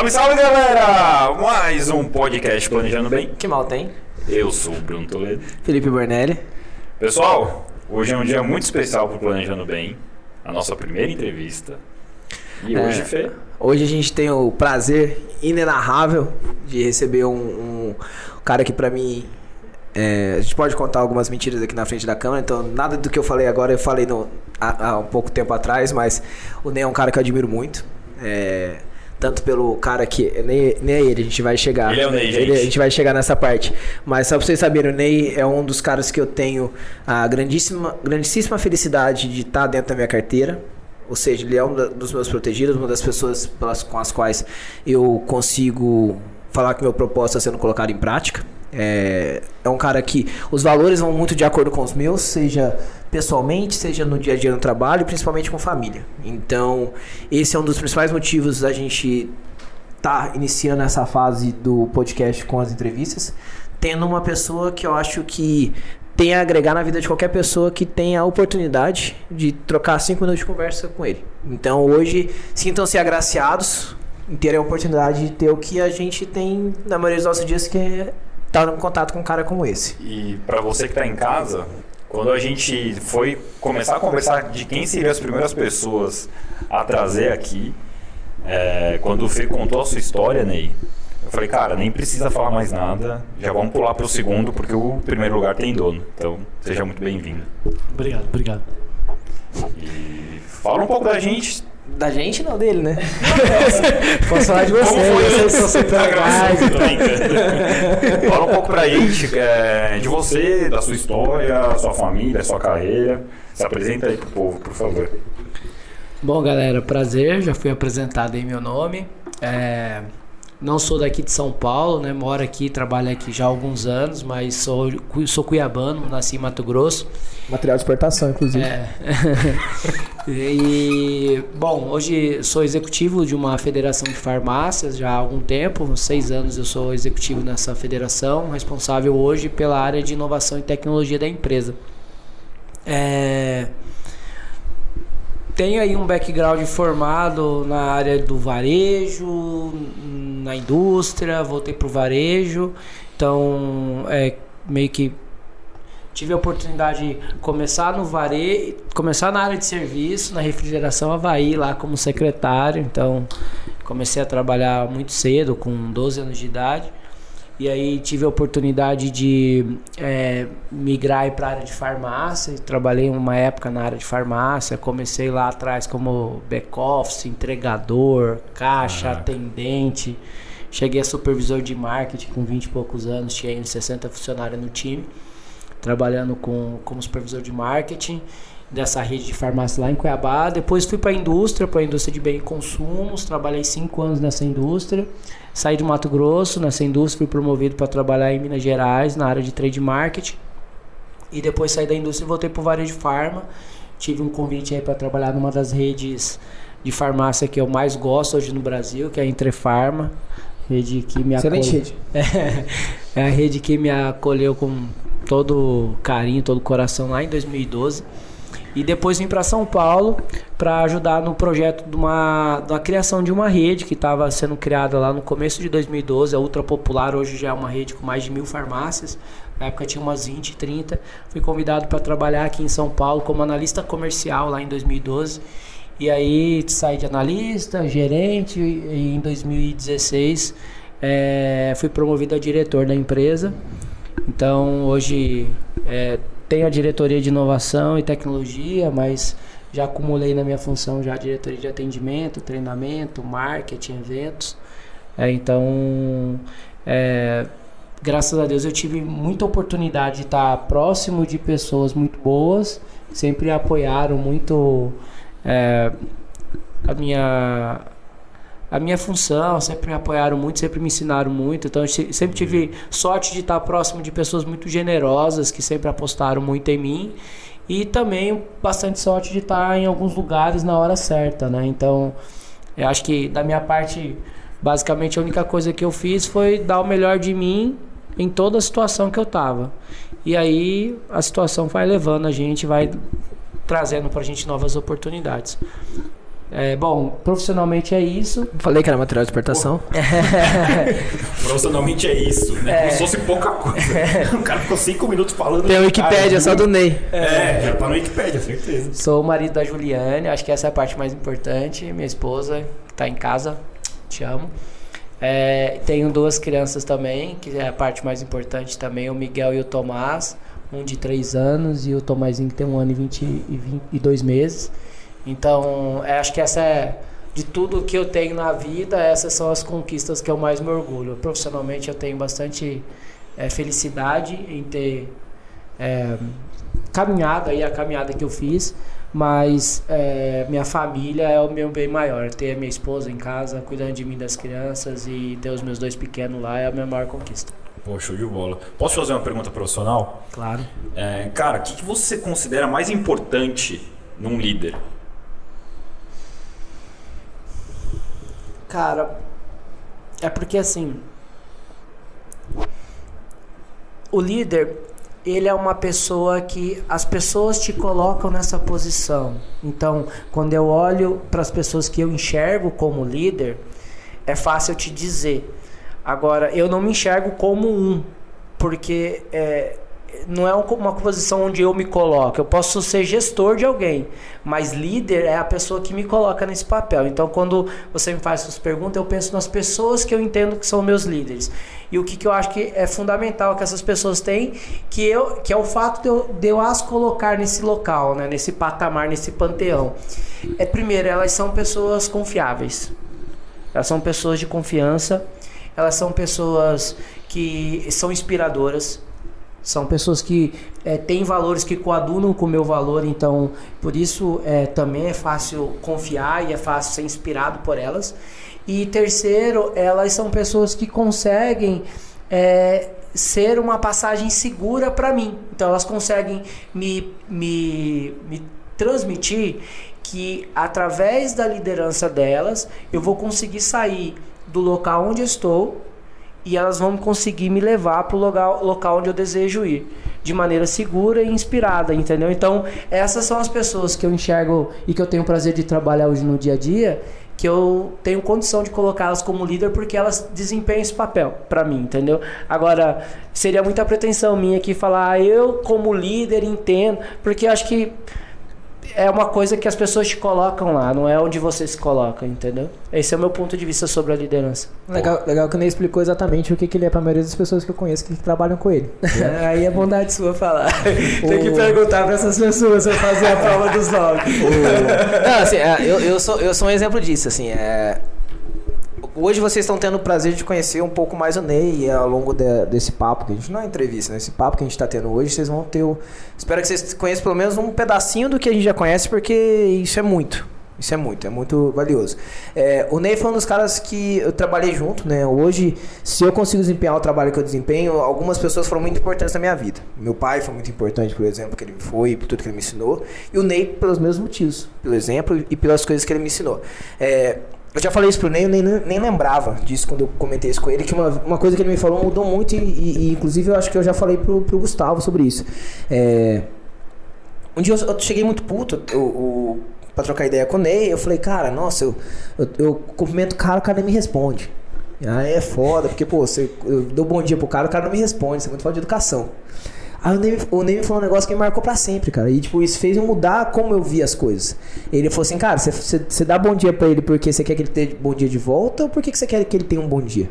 Salve, salve galera! Mais um podcast Planejando Bem. Que mal tem? Eu sou o Bruno Toledo. Felipe Bornelli. Pessoal, hoje é um dia muito especial para Planejando Bem. A nossa primeira entrevista. E É. hoje, Fê, Hoje a gente tem o prazer inenarrável de receber um, um cara que pra mim. é, a gente pode contar algumas mentiras aqui na frente da câmera, então nada do que eu falei agora eu falei no- há, há um pouco tempo atrás, mas o Ney é um cara que eu admiro muito. é, tanto pelo cara que. Nem, nem é ele, a gente vai chegar. Ele é o Ney, gente. a gente vai chegar nessa parte. Mas só pra vocês saberem, o Ney é um dos caras que eu tenho a grandíssima, grandíssima felicidade de estar dentro da minha carteira. Ou seja, ele é um dos meus protegidos, uma das pessoas pelas, com as quais eu consigo falar que meu propósito está sendo colocado em prática. É, é um cara que os valores vão muito de acordo com os meus, seja pessoalmente, seja no dia a dia no trabalho, principalmente com família. Então, esse é um dos principais motivos da gente tá iniciando essa fase do podcast com as entrevistas, tendo uma pessoa que eu acho que tem a agregar na vida de qualquer pessoa que tenha a oportunidade de trocar cinco minutos de conversa com ele. Então hoje sintam-se agraciados em terem a oportunidade de ter o que a gente tem na maioria dos nossos dias, que é estar em contato com um cara como esse. e para você que está em casa, quando a gente foi começar a conversar de quem seriam as primeiras pessoas a trazer aqui, é, quando o Fê contou a sua história, Ney, eu falei, cara, nem precisa falar mais nada, já vamos pular pro segundo, porque o primeiro lugar tem dono. Então, seja muito bem-vindo. Obrigado, obrigado. E fala um pouco da gente. Da gente, não dele, né? Posso falar de Como você, foi vocês são super legais. Tô brincando. Fala um pouco pra gente é, de você, da sua história, sua família, sua carreira. Se apresenta aí pro povo, por favor. Bom, galera, prazer. Já fui apresentado aí meu nome. É, não sou daqui de São Paulo, né? Moro aqui, trabalho aqui já há alguns anos, mas sou, sou cuiabano, nasci em Mato Grosso. Material de exportação, inclusive. É. e, bom, hoje sou executivo de uma federação de farmácias já há algum tempo, seis anos eu sou executivo nessa federação, responsável hoje pela área de inovação e tecnologia da empresa. É, tenho aí um background formado na área do varejo, na indústria, voltei para o varejo, então é meio que tive a oportunidade de começar no varejo, começar na área de serviço, na refrigeração Havaí, lá como secretário. Então, comecei a trabalhar muito cedo, com 12 anos de idade. E aí tive a oportunidade de é, migrar para a área de farmácia. Trabalhei uma época na área de farmácia. Comecei lá atrás como back-office, entregador, caixa, Caraca. atendente. Cheguei a supervisor de marketing com 20 e poucos anos, tinha ainda 60 funcionários no time trabalhando com, como supervisor de marketing dessa rede de farmácia lá em Cuiabá. Depois fui para a indústria, para a indústria de bens e consumos. Trabalhei cinco anos nessa indústria. Saí de Mato Grosso, nessa indústria fui promovido para trabalhar em Minas Gerais, na área de trade marketing. E depois saí da indústria e voltei para o varejo farma. Tive um convite aí para trabalhar numa das redes de farmácia que eu mais gosto hoje no Brasil, que é a Entrefarma. Rede que me Excelente acolhe- rede. é, é a rede que me acolheu com todo carinho, todo coração lá em 2012. E depois vim para São Paulo para ajudar no projeto de uma, da criação de uma rede que estava sendo criada lá no começo de 2012, a Ultra Popular, hoje já é uma rede com mais de mil farmácias. Na época tinha umas 20, 30. Fui convidado para trabalhar aqui em São Paulo como analista comercial lá em 2012. E aí saí de analista, gerente, e em 2016 eh, fui promovido a diretor da empresa. Então hoje é, tenho a diretoria de inovação e tecnologia, mas já acumulei na minha função já a diretoria de atendimento, treinamento, marketing, eventos. É, então, é, graças a Deus eu tive muita oportunidade de estar próximo de pessoas muito boas, sempre apoiaram muito é, a minha a minha função, sempre me apoiaram muito, sempre me ensinaram muito. Então, eu se- sempre tive sorte de estar próximo de pessoas muito generosas que sempre apostaram muito em mim. E também bastante sorte de estar em alguns lugares na hora certa, né? Então, eu acho que da minha parte, basicamente a única coisa que eu fiz foi dar o melhor de mim em toda a situação que eu tava. E aí a situação vai levando a gente, vai trazendo pra gente novas oportunidades. É, bom, profissionalmente é isso. Falei que era material de exportação. Profissionalmente é isso, né? Como se fosse pouca coisa. O cara ficou cinco minutos falando. Tem a Wikipédia, Cara, só do Ney. É, já tá no Wikipédia, certeza. Sou o marido da Juliane, acho que essa é a parte mais importante. Minha esposa que tá em casa, te amo. É, tenho duas crianças também, que é a parte mais importante também, o Miguel e o Tomás, um de três anos e o Tomazinho que tem um ano e, 20, e, 22 meses. Então, é, acho que essa é, de tudo que eu tenho na vida, essas são as conquistas que eu mais me orgulho. Profissionalmente eu tenho bastante é, felicidade em ter é, caminhado aí a caminhada que eu fiz, mas é, minha família é o meu bem maior. Ter a minha esposa em casa, cuidando de mim das crianças e ter os meus dois pequenos lá é a minha maior conquista. Show de bola. Posso fazer uma pergunta profissional? Claro. É, cara, o que, que você considera mais importante num líder? Cara, é porque assim. O líder, ele é uma pessoa que as pessoas te colocam nessa posição. Então, quando eu olho para as pessoas que eu enxergo como líder, é fácil te dizer. Agora, eu não me enxergo como um, porque é, não é uma posição onde eu me coloco. Eu posso ser gestor de alguém, mas líder é a pessoa que me coloca nesse papel. Então, quando você me faz essas perguntas, eu penso nas pessoas que eu entendo que são meus líderes. E o que, que eu acho que é fundamental que essas pessoas têm, que, eu, que é o fato de eu, de eu as colocar nesse local, né, nesse patamar, nesse panteão. É primeiro, elas são pessoas confiáveis. Elas são pessoas de confiança. Elas são pessoas que são inspiradoras são pessoas que é, têm valores que coadunam com o meu valor, então por isso é, também é fácil confiar e é fácil ser inspirado por elas. E terceiro, elas são pessoas que conseguem é, ser uma passagem segura para mim. Então elas conseguem me, me, me transmitir que através da liderança delas eu vou conseguir sair do local onde estou e elas vão conseguir me levar para o local, local onde eu desejo ir de maneira segura e inspirada, entendeu? Então, essas são as pessoas que eu enxergo e que eu tenho o prazer de trabalhar hoje no dia a dia, que eu tenho condição de colocá-las como líder porque elas desempenham esse papel para mim, entendeu? Agora, seria muita pretensão minha aqui falar, ah, eu como líder entendo, porque acho que é uma coisa que as pessoas te colocam lá, não é onde você se coloca, entendeu? Esse é o meu ponto de vista sobre a liderança. Legal, legal que o Ney explicou exatamente o que, que ele é pra maioria das pessoas que eu conheço que trabalham com ele. Aí é bondade sua falar. Tem que perguntar pra essas pessoas se eu fazer a prova dos nomes. Não, assim, é, eu, eu, sou, eu sou um exemplo disso, assim, é... Hoje vocês estão tendo o prazer de conhecer um pouco mais o Ney ao longo de- desse papo, que a gente não é entrevista, né? Esse papo que a gente está tendo hoje, vocês vão ter o... Espero que vocês conheçam pelo menos um pedacinho do que a gente já conhece, porque isso é muito. Isso é muito, é muito valioso. É, o Ney foi um dos caras que eu trabalhei junto, né? Hoje, se eu consigo desempenhar o trabalho que eu desempenho, algumas pessoas foram muito importantes na minha vida. Meu pai foi muito importante pelo exemplo que ele me foi, por tudo que ele me ensinou. E o Ney pelos mesmos motivos, pelo exemplo e pelas coisas que ele me ensinou. É, eu já falei isso pro Ney, eu nem, nem lembrava disso quando eu comentei isso com ele, que uma, uma coisa que ele me falou mudou muito e, e- e, inclusive eu acho que eu já falei pro, pro Gustavo sobre isso. É, um dia eu, eu cheguei muito puto eu, pra trocar ideia com o Ney. Eu falei, cara, nossa, eu, eu, eu cumprimento o cara, o cara nem me responde. Aí é foda, porque, pô, você, eu dou bom dia pro cara, o cara não me responde. Isso é muito falta de educação. Aí o Ney, o Ney me falou um negócio que me marcou pra sempre, cara. E, tipo, isso fez eu mudar como eu via as coisas. Ele falou assim, cara, você, dá bom dia pra ele porque você quer que ele tenha bom dia de volta ou porque que você quer que ele tenha um bom dia?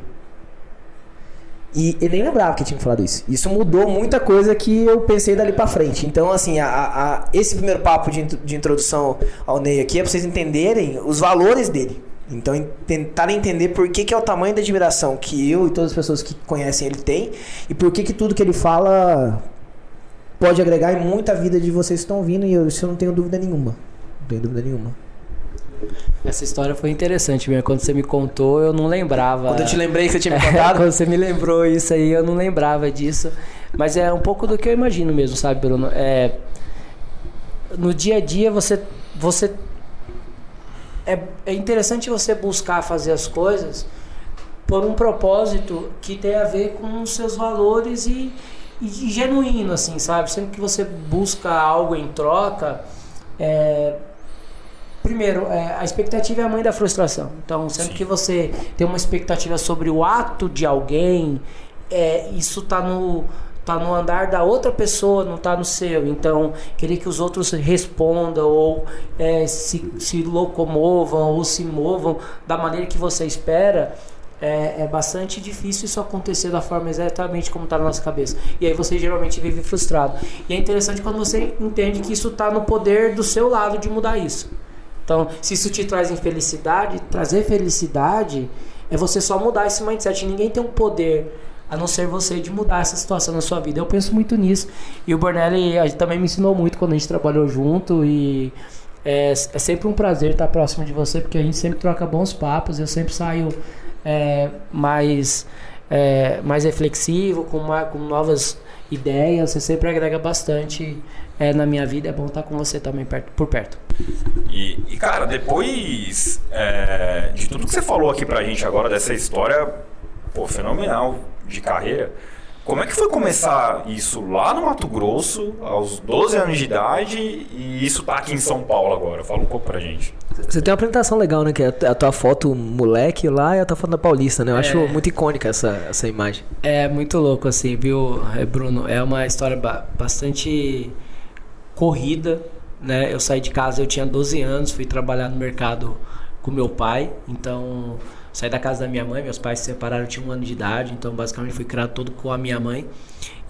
E ele nem lembrava que tinha falado isso. Isso mudou muita coisa que eu pensei dali pra frente. Então, assim, a, a- esse primeiro papo de, de introdução ao Ney aqui é pra vocês entenderem os valores dele. Então, tentarem entender por que, que é o tamanho da admiração que eu e todas as pessoas que conhecem ele têm e por que, que tudo que ele fala pode agregar em muita vida de vocês que estão ouvindo e eu, isso eu não tenho dúvida nenhuma. Não tenho dúvida nenhuma. Essa história foi interessante mesmo. Quando você me contou, eu não lembrava. Quando eu te lembrei que você tinha me É, contado, quando você me lembrou isso aí, eu não lembrava disso. Mas é um pouco do que eu imagino mesmo, sabe, Bruno? É, no dia a dia você. você é, é interessante você buscar fazer as coisas por um propósito que tem a ver com os seus valores e, e, e genuíno, assim, sabe? Sempre que você busca algo em troca, é, primeiro, é, a expectativa é a mãe da frustração. Então, sempre Sim. que você tem uma expectativa sobre o ato de alguém, é, isso tá no tá no andar da outra pessoa, não tá no seu. Então, querer que os outros respondam ou é, se, se locomovam ou se movam da maneira que você espera, é, é bastante difícil isso acontecer da forma exatamente como está na nossa cabeça. E aí você geralmente vive frustrado. E é interessante quando você entende que isso está no poder do seu lado de mudar isso. Então, se isso te traz infelicidade, trazer felicidade é você só mudar esse mindset. Ninguém tem um poder a não ser você de mudar essa situação na sua vida. Eu penso muito nisso. E o Bornelli também me ensinou muito quando a gente trabalhou junto e é, é sempre um prazer estar próximo de você porque a gente sempre troca bons papos. Eu sempre saio é, mais é, mais reflexivo, com, uma, com novas ideias. Você sempre agrega bastante é, na minha vida. É bom estar com você também perto, por perto. E, e, cara, depois é, de tudo que você falou aqui pra gente agora, dessa história pô, fenomenal de carreira, como é que foi começar isso lá no Mato Grosso, aos 12 anos de idade, e isso tá aqui em São Paulo agora? Fala um pouco pra gente. Você tem uma apresentação legal, né? Que é a tua foto moleque lá e a tua foto da Paulista, né? Eu acho muito icônica essa, essa imagem. É muito louco, assim, viu, é, Bruno? É uma história ba bastante corrida, né? Eu saí de casa, eu tinha 12 anos, fui trabalhar no mercado com meu pai, então saí da casa da minha mãe, meus pais se separaram, eu tinha um ano de idade, então basicamente fui criado todo com a minha mãe.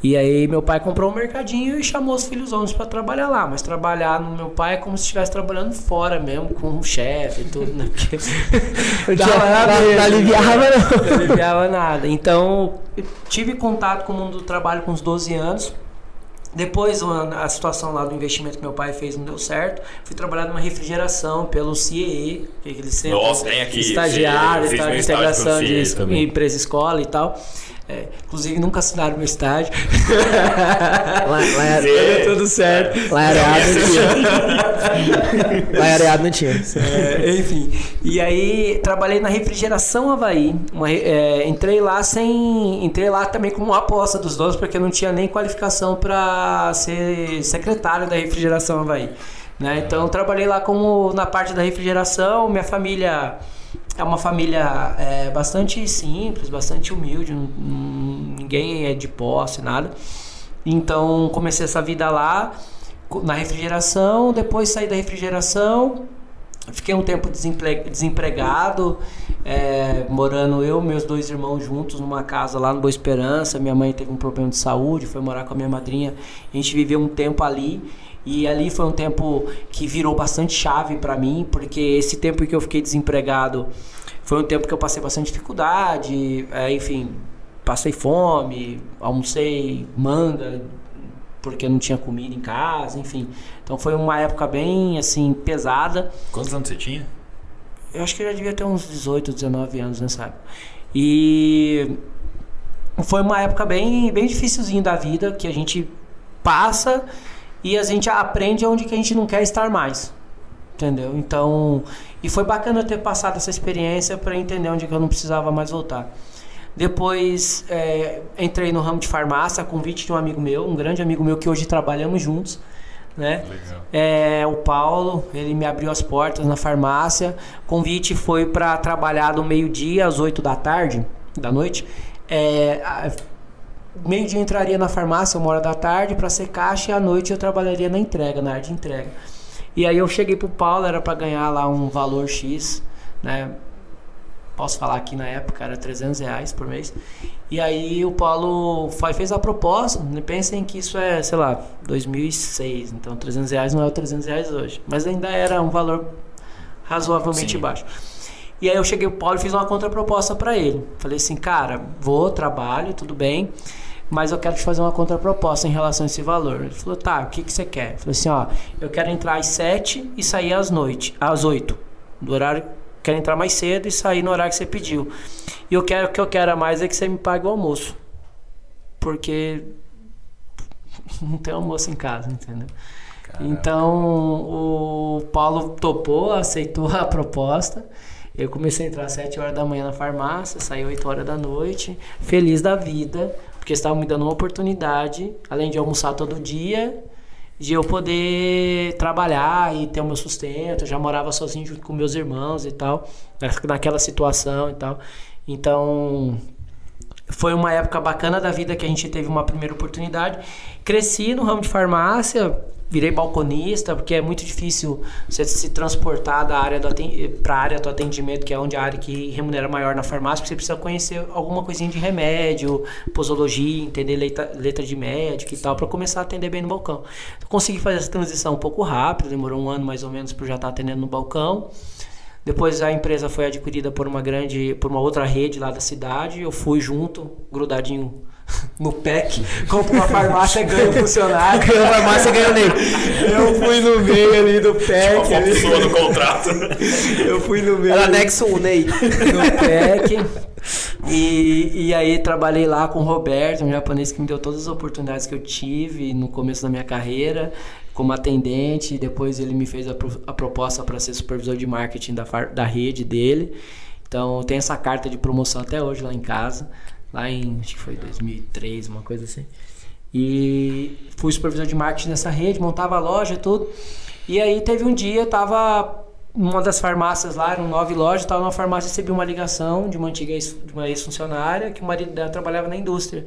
E aí meu pai comprou um mercadinho e chamou os filhos homens para trabalhar lá, mas trabalhar no meu pai é como se estivesse trabalhando fora mesmo, com o chefe e tudo, né? Porque não, não, não aliviava não. Não aliviava nada. Então, tive contato com o mundo do trabalho com uns 12 anos. Depois a situação lá do investimento que meu pai fez não deu certo. Fui trabalhar numa refrigeração pelo CIE, que é aquele centro Nossa, tem aqui, estagiário, tá, estágio integração de também. empresa escola e tal. É, inclusive nunca assinaram meu estágio. Lá, lá, Deu tudo certo. lá em Areado não tinha. Lá em Areado não tinha. É, enfim. E aí trabalhei na refrigeração Havaí. Uma é, entrei lá sem. Entrei lá também como uma aposta dos donos, porque eu não tinha nem qualificação para ser secretário da refrigeração Havaí. Né? Então eu trabalhei lá como na parte da refrigeração, minha família é uma família é, bastante simples, bastante humilde, ninguém é de posse, nada. Então comecei essa vida lá na refrigeração, depois saí da refrigeração, fiquei um tempo desempregado, é, morando eu e meus dois irmãos juntos numa casa lá no Boa Esperança. Minha mãe teve um problema de saúde, foi morar com a minha madrinha. A gente viveu um tempo ali. E ali foi um tempo que virou bastante chave para mim, porque esse tempo que eu fiquei desempregado foi um tempo que eu passei bastante dificuldade, é, enfim, passei fome, almocei manga, porque não tinha comida em casa, enfim. Então foi uma época bem assim pesada. Quantos anos você tinha? Eu acho que eu já devia ter uns 18, 19 anos nessa época. E foi uma época bem, bem dificilzinha da vida que a gente passa e a gente aprende onde que a gente não quer estar mais. Entendeu? Então, e foi bacana eu ter passado essa experiência para entender onde que eu não precisava mais voltar. Depois é, entrei no ramo de farmácia, convite de um amigo meu, um grande amigo meu que hoje trabalhamos juntos, né? Legal. É, o Paulo, ele me abriu as portas na farmácia. Convite foi para trabalhar do meio-dia às 8 da tarde, da noite. É, a- meio-dia eu entraria na farmácia, uma hora da tarde, para ser caixa, e à noite eu trabalharia na entrega, na área de entrega. E aí eu cheguei pro Paulo, era para ganhar lá um valor X, né? Posso falar aqui na época, era 300 reais por mês. E aí o Paulo fez a proposta, né? pensem que isso é, sei lá, 2006, então 300 reais não é o 300 reais hoje. Mas ainda era um valor razoavelmente Sim. baixo. E aí eu cheguei pro Paulo e fiz uma contraproposta para ele. Falei assim, cara, vou, trabalho, tudo bem, mas eu quero te fazer uma contraproposta em relação a esse valor. Ele falou, tá, o que, que você quer? Eu falei assim, ó, eu quero entrar às 7 e sair às noite, às 8. Do horário, quero entrar mais cedo e sair no horário que você pediu. E eu quero, o que eu quero a mais é que você me pague o almoço. Porque não tem almoço em casa, entendeu? Então o Paulo topou, aceitou a proposta. Eu comecei a entrar às 7 horas da manhã na farmácia, saí 8 horas da noite, feliz da vida, porque estavam me dando uma oportunidade, além de almoçar todo dia, de eu poder trabalhar e ter o meu sustento. Eu já morava sozinho junto com meus irmãos e tal, naquela situação e tal. Então, foi uma época bacana da vida que a gente teve uma primeira oportunidade. Cresci no ramo de farmácia, virei balconista, porque é muito difícil você se transportar da área para a área do atendimento, que é onde a área que remunera maior na farmácia, porque você precisa conhecer alguma coisinha de remédio, posologia, entender letra, letra de médico e tal, para começar a atender bem no balcão. Consegui fazer essa transição um pouco rápido, demorou um ano mais ou menos para já estar atendendo no balcão. Depois a empresa foi adquirida por uma grande, por uma outra rede lá da cidade. Eu fui junto, grudadinho no PEC, compra uma farmácia, ganha um funcionário. Ganha uma farmácia, ganha nele. Eu fui no meio ali do PEC. Tipo ali. Sua do contrato. Eu fui no meio. Era anexo 1, Ney. No PEC. E, e aí trabalhei lá com o Roberto, um japonês que me deu todas as oportunidades que eu tive no começo da minha carreira como atendente. Depois ele me fez a, a proposta para ser supervisor de marketing da, da rede dele. Então tem essa carta de promoção até hoje lá em casa lá em, acho que foi 2003, uma coisa assim. E fui supervisor de marketing nessa rede, montava a loja e tudo. E aí teve um dia, tava numa das farmácias lá, eram nove lojas, tava numa farmácia, recebi uma ligação de uma antiga ex, de uma ex-funcionária, que o marido dela trabalhava na indústria.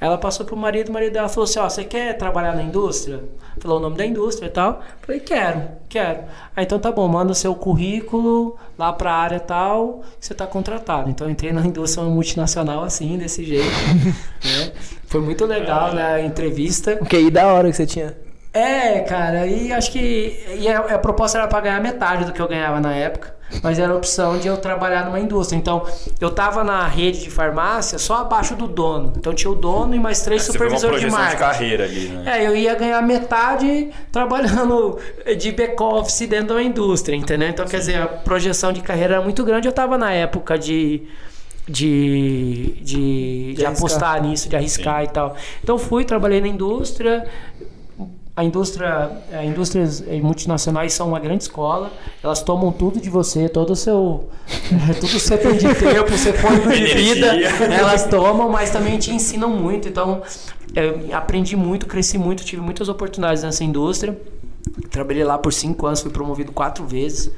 Ela passou pro marido, o marido dela falou assim, ó, você quer trabalhar na indústria? Falou o nome da indústria e tal. Falei, quero, quero. Aí então tá bom, manda o seu currículo lá pra área tal, você tá contratado. Então entrei na indústria multinacional assim, desse jeito. né? Foi muito legal, né, a entrevista. O que aí da hora que você tinha? É, cara, e acho que e a, a proposta era para ganhar metade do que eu ganhava na época, mas era a opção de eu trabalhar numa indústria. Então, eu tava na rede de farmácia só abaixo do dono. Então tinha o dono e mais três supervisores de marketing. de carreira ali, né? É, eu ia ganhar metade trabalhando de back office dentro da indústria, entendeu? Então, Sim. quer dizer, a projeção de carreira era muito grande. Eu tava na época de de, de, de, de apostar nisso, de arriscar Sim. e tal. Então fui, trabalhei na indústria, a indústria, a indústrias multinacionais são uma grande escola. Elas tomam tudo de você, todo o seu, tudo você tem de tempo, você põe de vida, elas tomam, mas também te ensinam muito. Então, eu aprendi muito, cresci muito, tive muitas oportunidades nessa indústria. Trabalhei lá por cinco anos, fui promovido quatro vezes,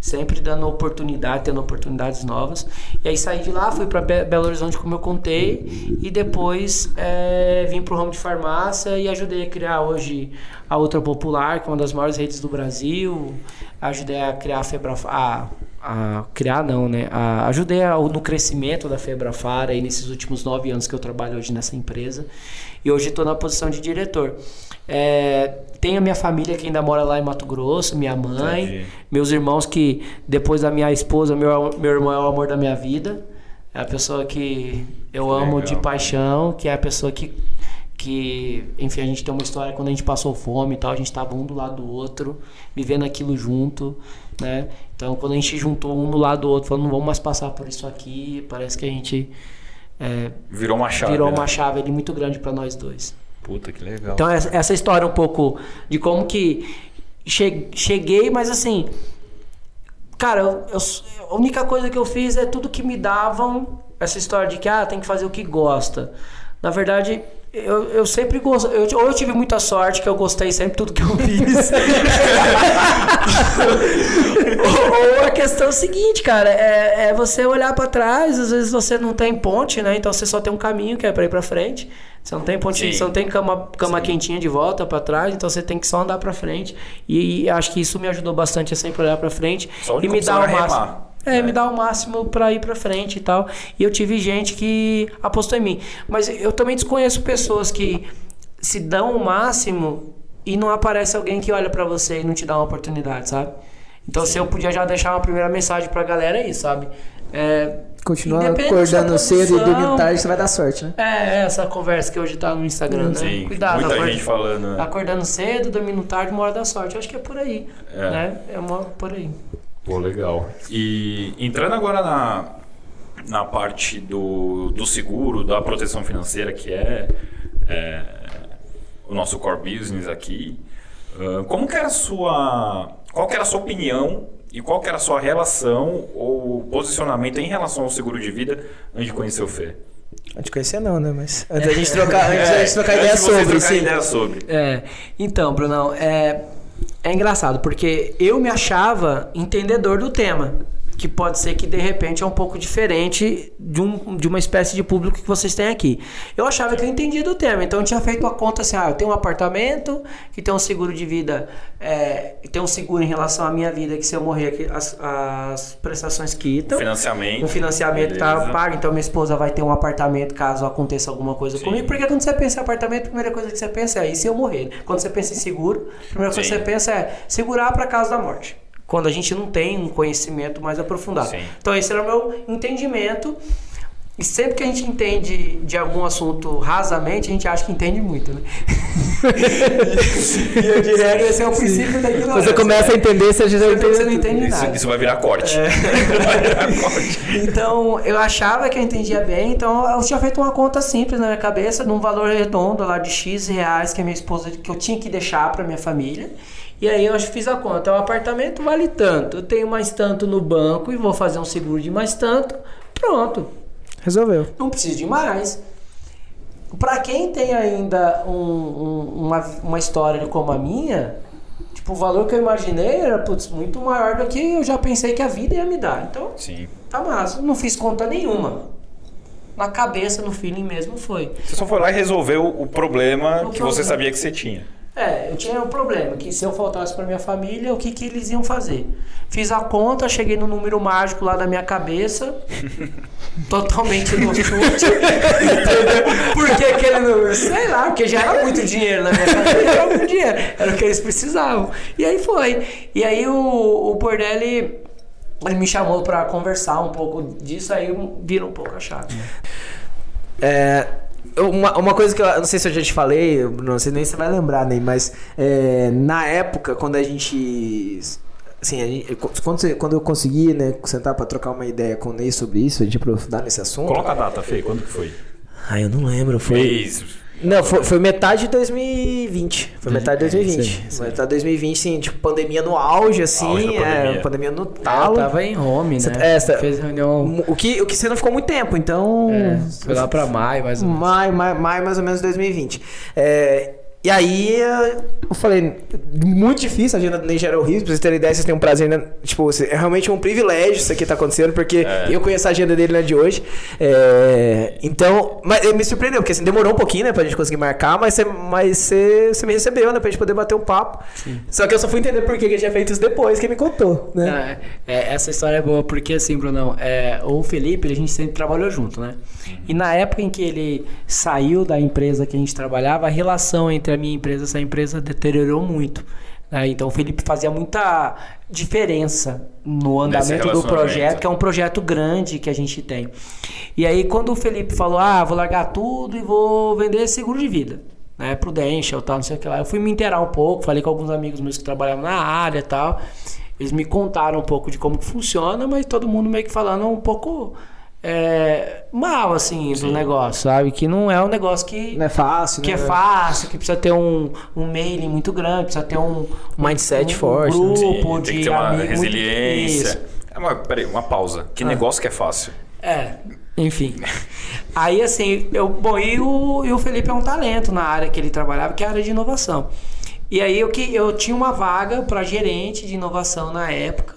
sempre dando oportunidade, tendo oportunidades novas. E aí saí de lá, fui para Belo Horizonte, como eu contei, e depois é, vim para o ramo de farmácia e ajudei a criar hoje a Ultra Popular, que é uma das maiores redes do Brasil. Ajudei a criar a Febra, a, a criar não, né? A, ajudei a, no crescimento da Febrafara aí nesses últimos nove anos que eu trabalho hoje nessa empresa. E hoje estou na posição de diretor. É, tenho a minha família que ainda mora lá em Mato Grosso, minha mãe, Entendi. meus irmãos que depois da minha esposa, meu, meu irmão é o amor da minha vida. É a pessoa que eu amo Legal, de paixão, que é a pessoa que que, enfim, a gente tem uma história quando a gente passou fome e tal, a gente estava um do lado do outro, vivendo aquilo junto, né? Então, quando a gente juntou um do lado do outro, falando, não vamos mais passar por isso aqui, parece que a gente é, virou uma chave, virou né? uma chave ali muito grande para nós dois. Puta, que legal. Então, essa história um pouco de como que cheguei, mas assim, cara, eu, eu, a única coisa que eu fiz é tudo que me davam, essa história de que, ah, tem que fazer o que gosta. Na verdade, eu, eu sempre gostei. Eu, ou eu tive muita sorte que eu gostei sempre tudo que eu fiz. ou, ou, a questão é o seguinte, cara, é, é você olhar para trás, às vezes você não tem ponte, né? Então você só tem um caminho que é para ir para frente. Você não tem ponte, você não tem cama, cama quentinha de volta para trás, então você tem que só andar para frente. E, e, acho que isso me ajudou bastante a sempre olhar para frente e me dar o máximo. É, me dá o máximo para ir para frente e tal. E eu tive gente que apostou em mim. Mas eu também desconheço pessoas que se dão o máximo e não aparece alguém que olha para você e não te dá uma oportunidade, sabe? Então, Sim. se eu podia já deixar uma primeira mensagem pra galera aí, sabe? É, Continuar acordando cedo e dormindo tarde, você vai dar sorte, né? É, essa conversa que hoje tá no Instagram, Sim, né? Cuidado, muita acord... gente falando. Né? Acordando cedo, dormindo tarde, uma hora da sorte. Eu acho que é por aí, é. né? É uma, por aí. Pô, legal. E entrando agora na, na parte do, do seguro, da proteção financeira, que é, é o nosso core business aqui, uh, como que era a sua... Qual que era a sua opinião e qual que era a sua relação ou posicionamento em relação ao seguro de vida antes de conhecer o Fê? Não te conhecer não, né? Mas antes da gente trocar, antes da gente trocar antes ideia de sobre, trocarem sim. ideia sobre. É, então, Brunão, é, é engraçado, porque eu me achava entendedor do tema. Que pode ser que de repente é um pouco diferente de, um, de uma espécie de público que vocês têm aqui. Eu achava que eu entendia do tema, então eu tinha feito a conta assim: ah, eu tenho um apartamento que tem um seguro de vida, é, tem um seguro em relação à minha vida, que se eu morrer aqui, as, as prestações quitam. Financiamento. O financiamento tá Beleza. pago, então minha esposa vai ter um apartamento caso aconteça alguma coisa Sim. comigo. Porque quando você pensa em apartamento, a primeira coisa que você pensa é e se eu morrer? Quando você pensa em seguro, a primeira coisa Sim. que você pensa é segurar para caso da morte. Quando a gente não tem um conhecimento mais aprofundado. Sim. Então esse era o meu entendimento. E sempre que a gente entende de algum assunto rasamente, a gente acha que entende muito, né? e eu de regra, esse é o princípio da ignorância. Você começa a entender, você já Você entende. não entende Isso, nada. isso vai virar corte. É. vai virar corte. Então, eu achava que eu entendia bem, então eu tinha feito uma conta simples na minha cabeça, num valor redondo lá de X reais que a minha esposa que eu tinha que deixar para minha família. E aí eu fiz a conta, o apartamento vale tanto, eu tenho mais tanto no banco e vou fazer um seguro de mais tanto. Pronto, Resolveu. não preciso de mais. Pra quem tem ainda um- um- uma, uma história como a minha, tipo, o valor que eu imaginei era putz, muito maior do que eu já pensei que a vida ia me dar. Então, Sim. Tá massa. Não fiz conta nenhuma. Na cabeça, no feeling mesmo foi. Você só foi lá e resolveu o problema O que problema. você sabia que você tinha. É, eu tinha um problema, que se eu faltasse pra minha família, o que, que eles iam fazer? Fiz a conta, cheguei no número mágico lá da minha cabeça, totalmente no chute. entendeu? Por que aquele número? Sei lá, porque já era muito dinheiro na minha já era muito dinheiro, era o que eles precisavam. E aí foi. E aí o, o Bordelli, ele me chamou pra conversar um pouco disso, aí vira um pouco a chave. É, uma, uma coisa que eu não sei se eu já te falei, não sei nem se você vai lembrar, nem, mas é, na época, quando a gente. Assim, a gente- quando, você- quando eu consegui né, sentar pra trocar uma ideia com o Ney sobre isso, a gente aprofundar nesse assunto. Coloca a data, Fê. Quando que foi? Ah, eu não lembro, foi. Mês. Não, foi, foi metade de 2020. Foi metade de É, 2020. isso aí, isso aí. Metade de 2020, sim, tipo, pandemia no auge, assim. Auge pandemia. É, pandemia no Eu talo. tava em home, Você- né? é, você- Fez reunião. O que, o que você não ficou muito tempo, então. É, foi lá pra maio, mais ou menos. Maio, maio, maio mais ou menos 2020. É, e aí eu falei, muito difícil, a agenda do Ney era horrível, pra vocês terem ideia, vocês têm um prazer, né? Tipo, é realmente um privilégio isso aqui tá acontecendo, porque É. eu conheço a agenda dele na de hoje. É, então, mas me surpreendeu, porque assim, demorou um pouquinho, né, pra gente conseguir marcar, mas você, mas você, você me recebeu, né, pra gente poder bater um papo. Só que eu só fui entender por que ele tinha feito isso depois, que ele me contou, né? É, é, essa história é boa porque assim, Brunão, é, o Felipe, a gente sempre trabalhou junto, né? E na época em que ele saiu da empresa que a gente trabalhava, a relação entre a minha empresa essa empresa deteriorou muito. né? Então o Felipe fazia muita diferença no andamento do projeto, que é um projeto grande que a gente tem. E aí quando o Felipe falou, ah, vou largar tudo e vou vender seguro de vida. Né, Prudential, tal, não sei o que lá. Eu fui me inteirar um pouco, falei com alguns amigos meus que trabalhavam na área e tal. Eles me contaram um pouco de como que funciona, mas todo mundo meio que falando um pouco é, mal, assim, do negócio, sabe? Que não é um negócio que, Não é fácil, que né? é fácil, que precisa ter um, um mailing muito grande, precisa ter um, Mindset um, forte, um né? grupo Sim, de tem que ter uma amigos resiliência. É uma, peraí, uma pausa. Que Ah. negócio que é fácil? É, enfim. Aí assim, eu, bom, e o, e o Felipe é um talento na área que ele trabalhava, que é a área de inovação. E aí eu, que, eu tinha uma vaga para gerente de inovação na época,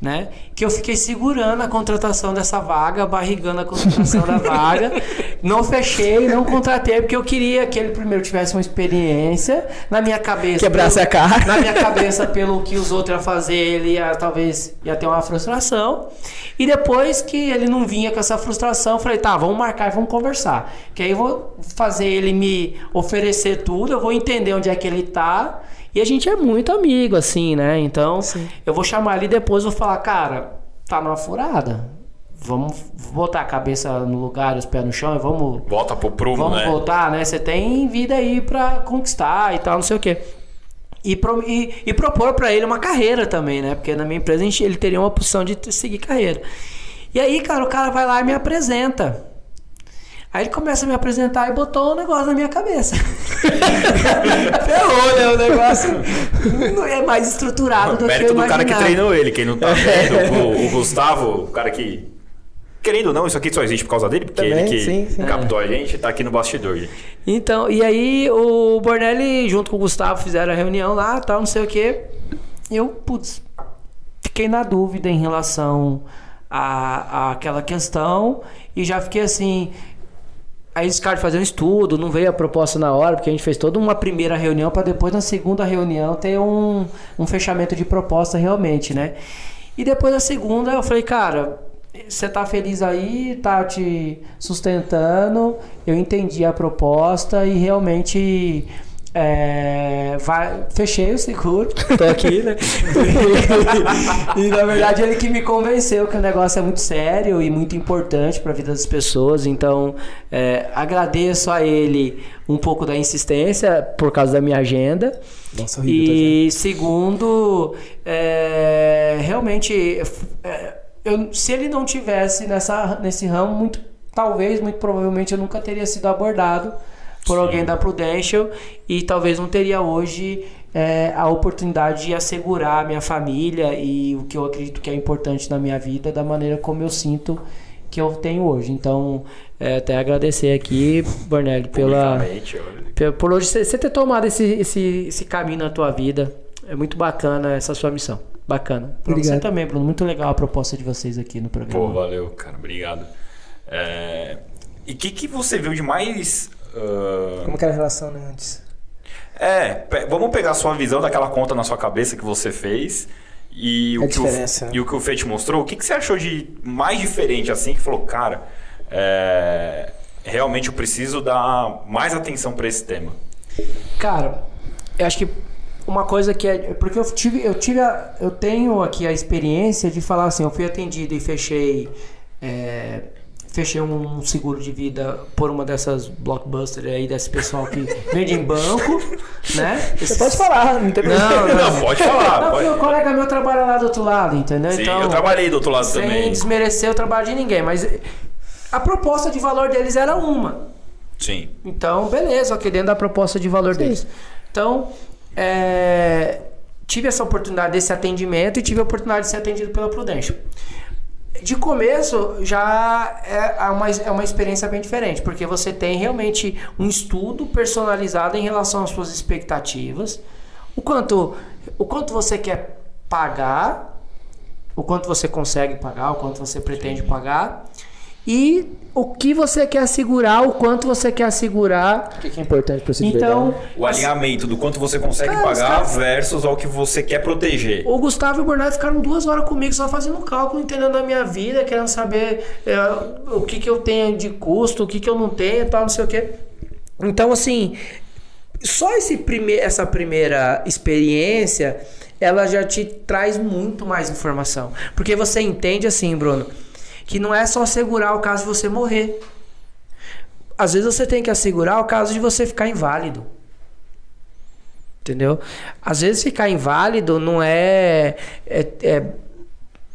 né? Que eu fiquei segurando a contratação dessa vaga, barrigando a contratação da vaga. Não fechei, não contratei, porque eu queria que ele primeiro tivesse uma experiência na minha cabeça. Quebrasse pelo- a cara. Na minha cabeça, pelo que os outros iam fazer, ele ia, talvez ia ter uma frustração. E depois que ele não vinha com essa frustração, eu falei, tá, vamos marcar e vamos conversar. Que aí eu vou fazer ele me oferecer tudo, eu vou entender onde é que ele tá. E a gente é muito amigo, assim, né? Então, eu vou chamar ele depois vou falar, cara, tá numa furada. Vamos botar a cabeça no lugar, os pés no chão e vamos Volta pro prumo, Vamos né? voltar, né? Você tem vida aí pra conquistar e tal, não sei o quê. E, pro- e- e propor pra ele uma carreira também, né? Porque na minha empresa a gente- ele teria uma opção de seguir carreira. E aí, cara, o cara vai lá e me apresenta. Aí ele começa a me apresentar e botou um negócio na minha cabeça. Ferrou, né? O negócio não é mais estruturado do que eu Mérito do cara que imaginava. treinou ele. Quem não tá vendo, o, o Gustavo, o cara que, querendo ou não, isso aqui só existe por causa dele, porque Também, ele que sim, sim. captou a gente tá aqui no bastidor, gente. Então, e aí o Bornelli, junto com o Gustavo, fizeram a reunião lá, tal, não sei o quê. E eu, putz, fiquei na dúvida em relação a, a aquela questão e já fiquei assim. Aí eles fazendo um estudo, não veio a proposta na hora, porque a gente fez toda uma primeira reunião para depois na segunda reunião ter um, um fechamento de proposta realmente, né? E depois da segunda eu falei, cara, você tá feliz aí, tá te sustentando, eu entendi a proposta e realmente é, vai, fechei o seguro, tô aqui, né? e, na verdade ele que me convenceu que o negócio é muito sério e muito importante para a vida das pessoas, então é, agradeço a ele um pouco da insistência por causa da minha agenda. Nossa, horrível, tá, e segundo, é, realmente, é, eu- se ele não tivesse nessa, nesse ramo, muito, talvez, muito provavelmente, eu nunca teria sido abordado por alguém da Prudential e talvez não teria hoje é, a oportunidade de assegurar a minha família e o que eu acredito que é importante na minha vida da maneira como eu sinto que eu tenho hoje. Então, é, até agradecer aqui, Bornelli, pela, por hoje você ter tomado esse, esse, esse caminho na tua vida. É muito bacana essa sua missão. Bacana. Pra você Obrigado. também, Bruno. Muito legal a proposta de vocês aqui no Pô, programa. valeu, cara, obrigado. É, E o que, que você viu de mais. Ah, Como que era a relação, né, antes? É, pe- vamos pegar a sua visão daquela conta na sua cabeça que você fez e o, A que, o, né? e o que o Fê te mostrou. O que, que você achou de mais diferente assim que falou, cara, é, realmente eu preciso dar mais atenção para esse tema? Cara, eu acho que uma coisa que é. Porque eu tive. Eu tive a- eu tenho aqui a experiência de falar assim, eu fui atendido e fechei. é, fechei um seguro de vida por uma dessas blockbusters aí, desse pessoal que vende em banco, né? Você pode falar, não tem Não, problema. não. Não, pode falar. Não, pode. porque o colega meu trabalha lá do outro lado, entendeu? Sim, então, eu trabalhei do outro lado sem também. desmerecer o trabalho de ninguém, mas a proposta de valor deles era uma. Sim. Então, beleza, ok, dentro da proposta de valor deles. Então, é, tive essa oportunidade desse atendimento e tive a oportunidade de ser atendido pela Prudential. De começo, já é uma, é uma experiência bem diferente, porque você tem realmente um estudo personalizado em relação às suas expectativas, o quanto, o quanto você quer pagar, o quanto você consegue pagar, o quanto você pretende pagar, e o que você quer assegurar, o quanto você quer assegurar. O que que é importante pra você Então? O alinhamento do quanto você consegue Cara, os pagar caras- versus ao que você quer proteger. o Gustavo e o Bernardo ficaram duas horas comigo só fazendo cálculo, entendendo a minha vida, querendo saber é, o que, que eu tenho de custo, o que, que eu não tenho e tal, não sei o quê. Então, assim, só esse prime essa primeira experiência, ela já te traz muito mais informação. Porque você entende assim, Bruno, que não é só assegurar o caso de você morrer. Às vezes você tem que assegurar o caso de você ficar inválido. Entendeu? Às vezes ficar inválido não é, é, é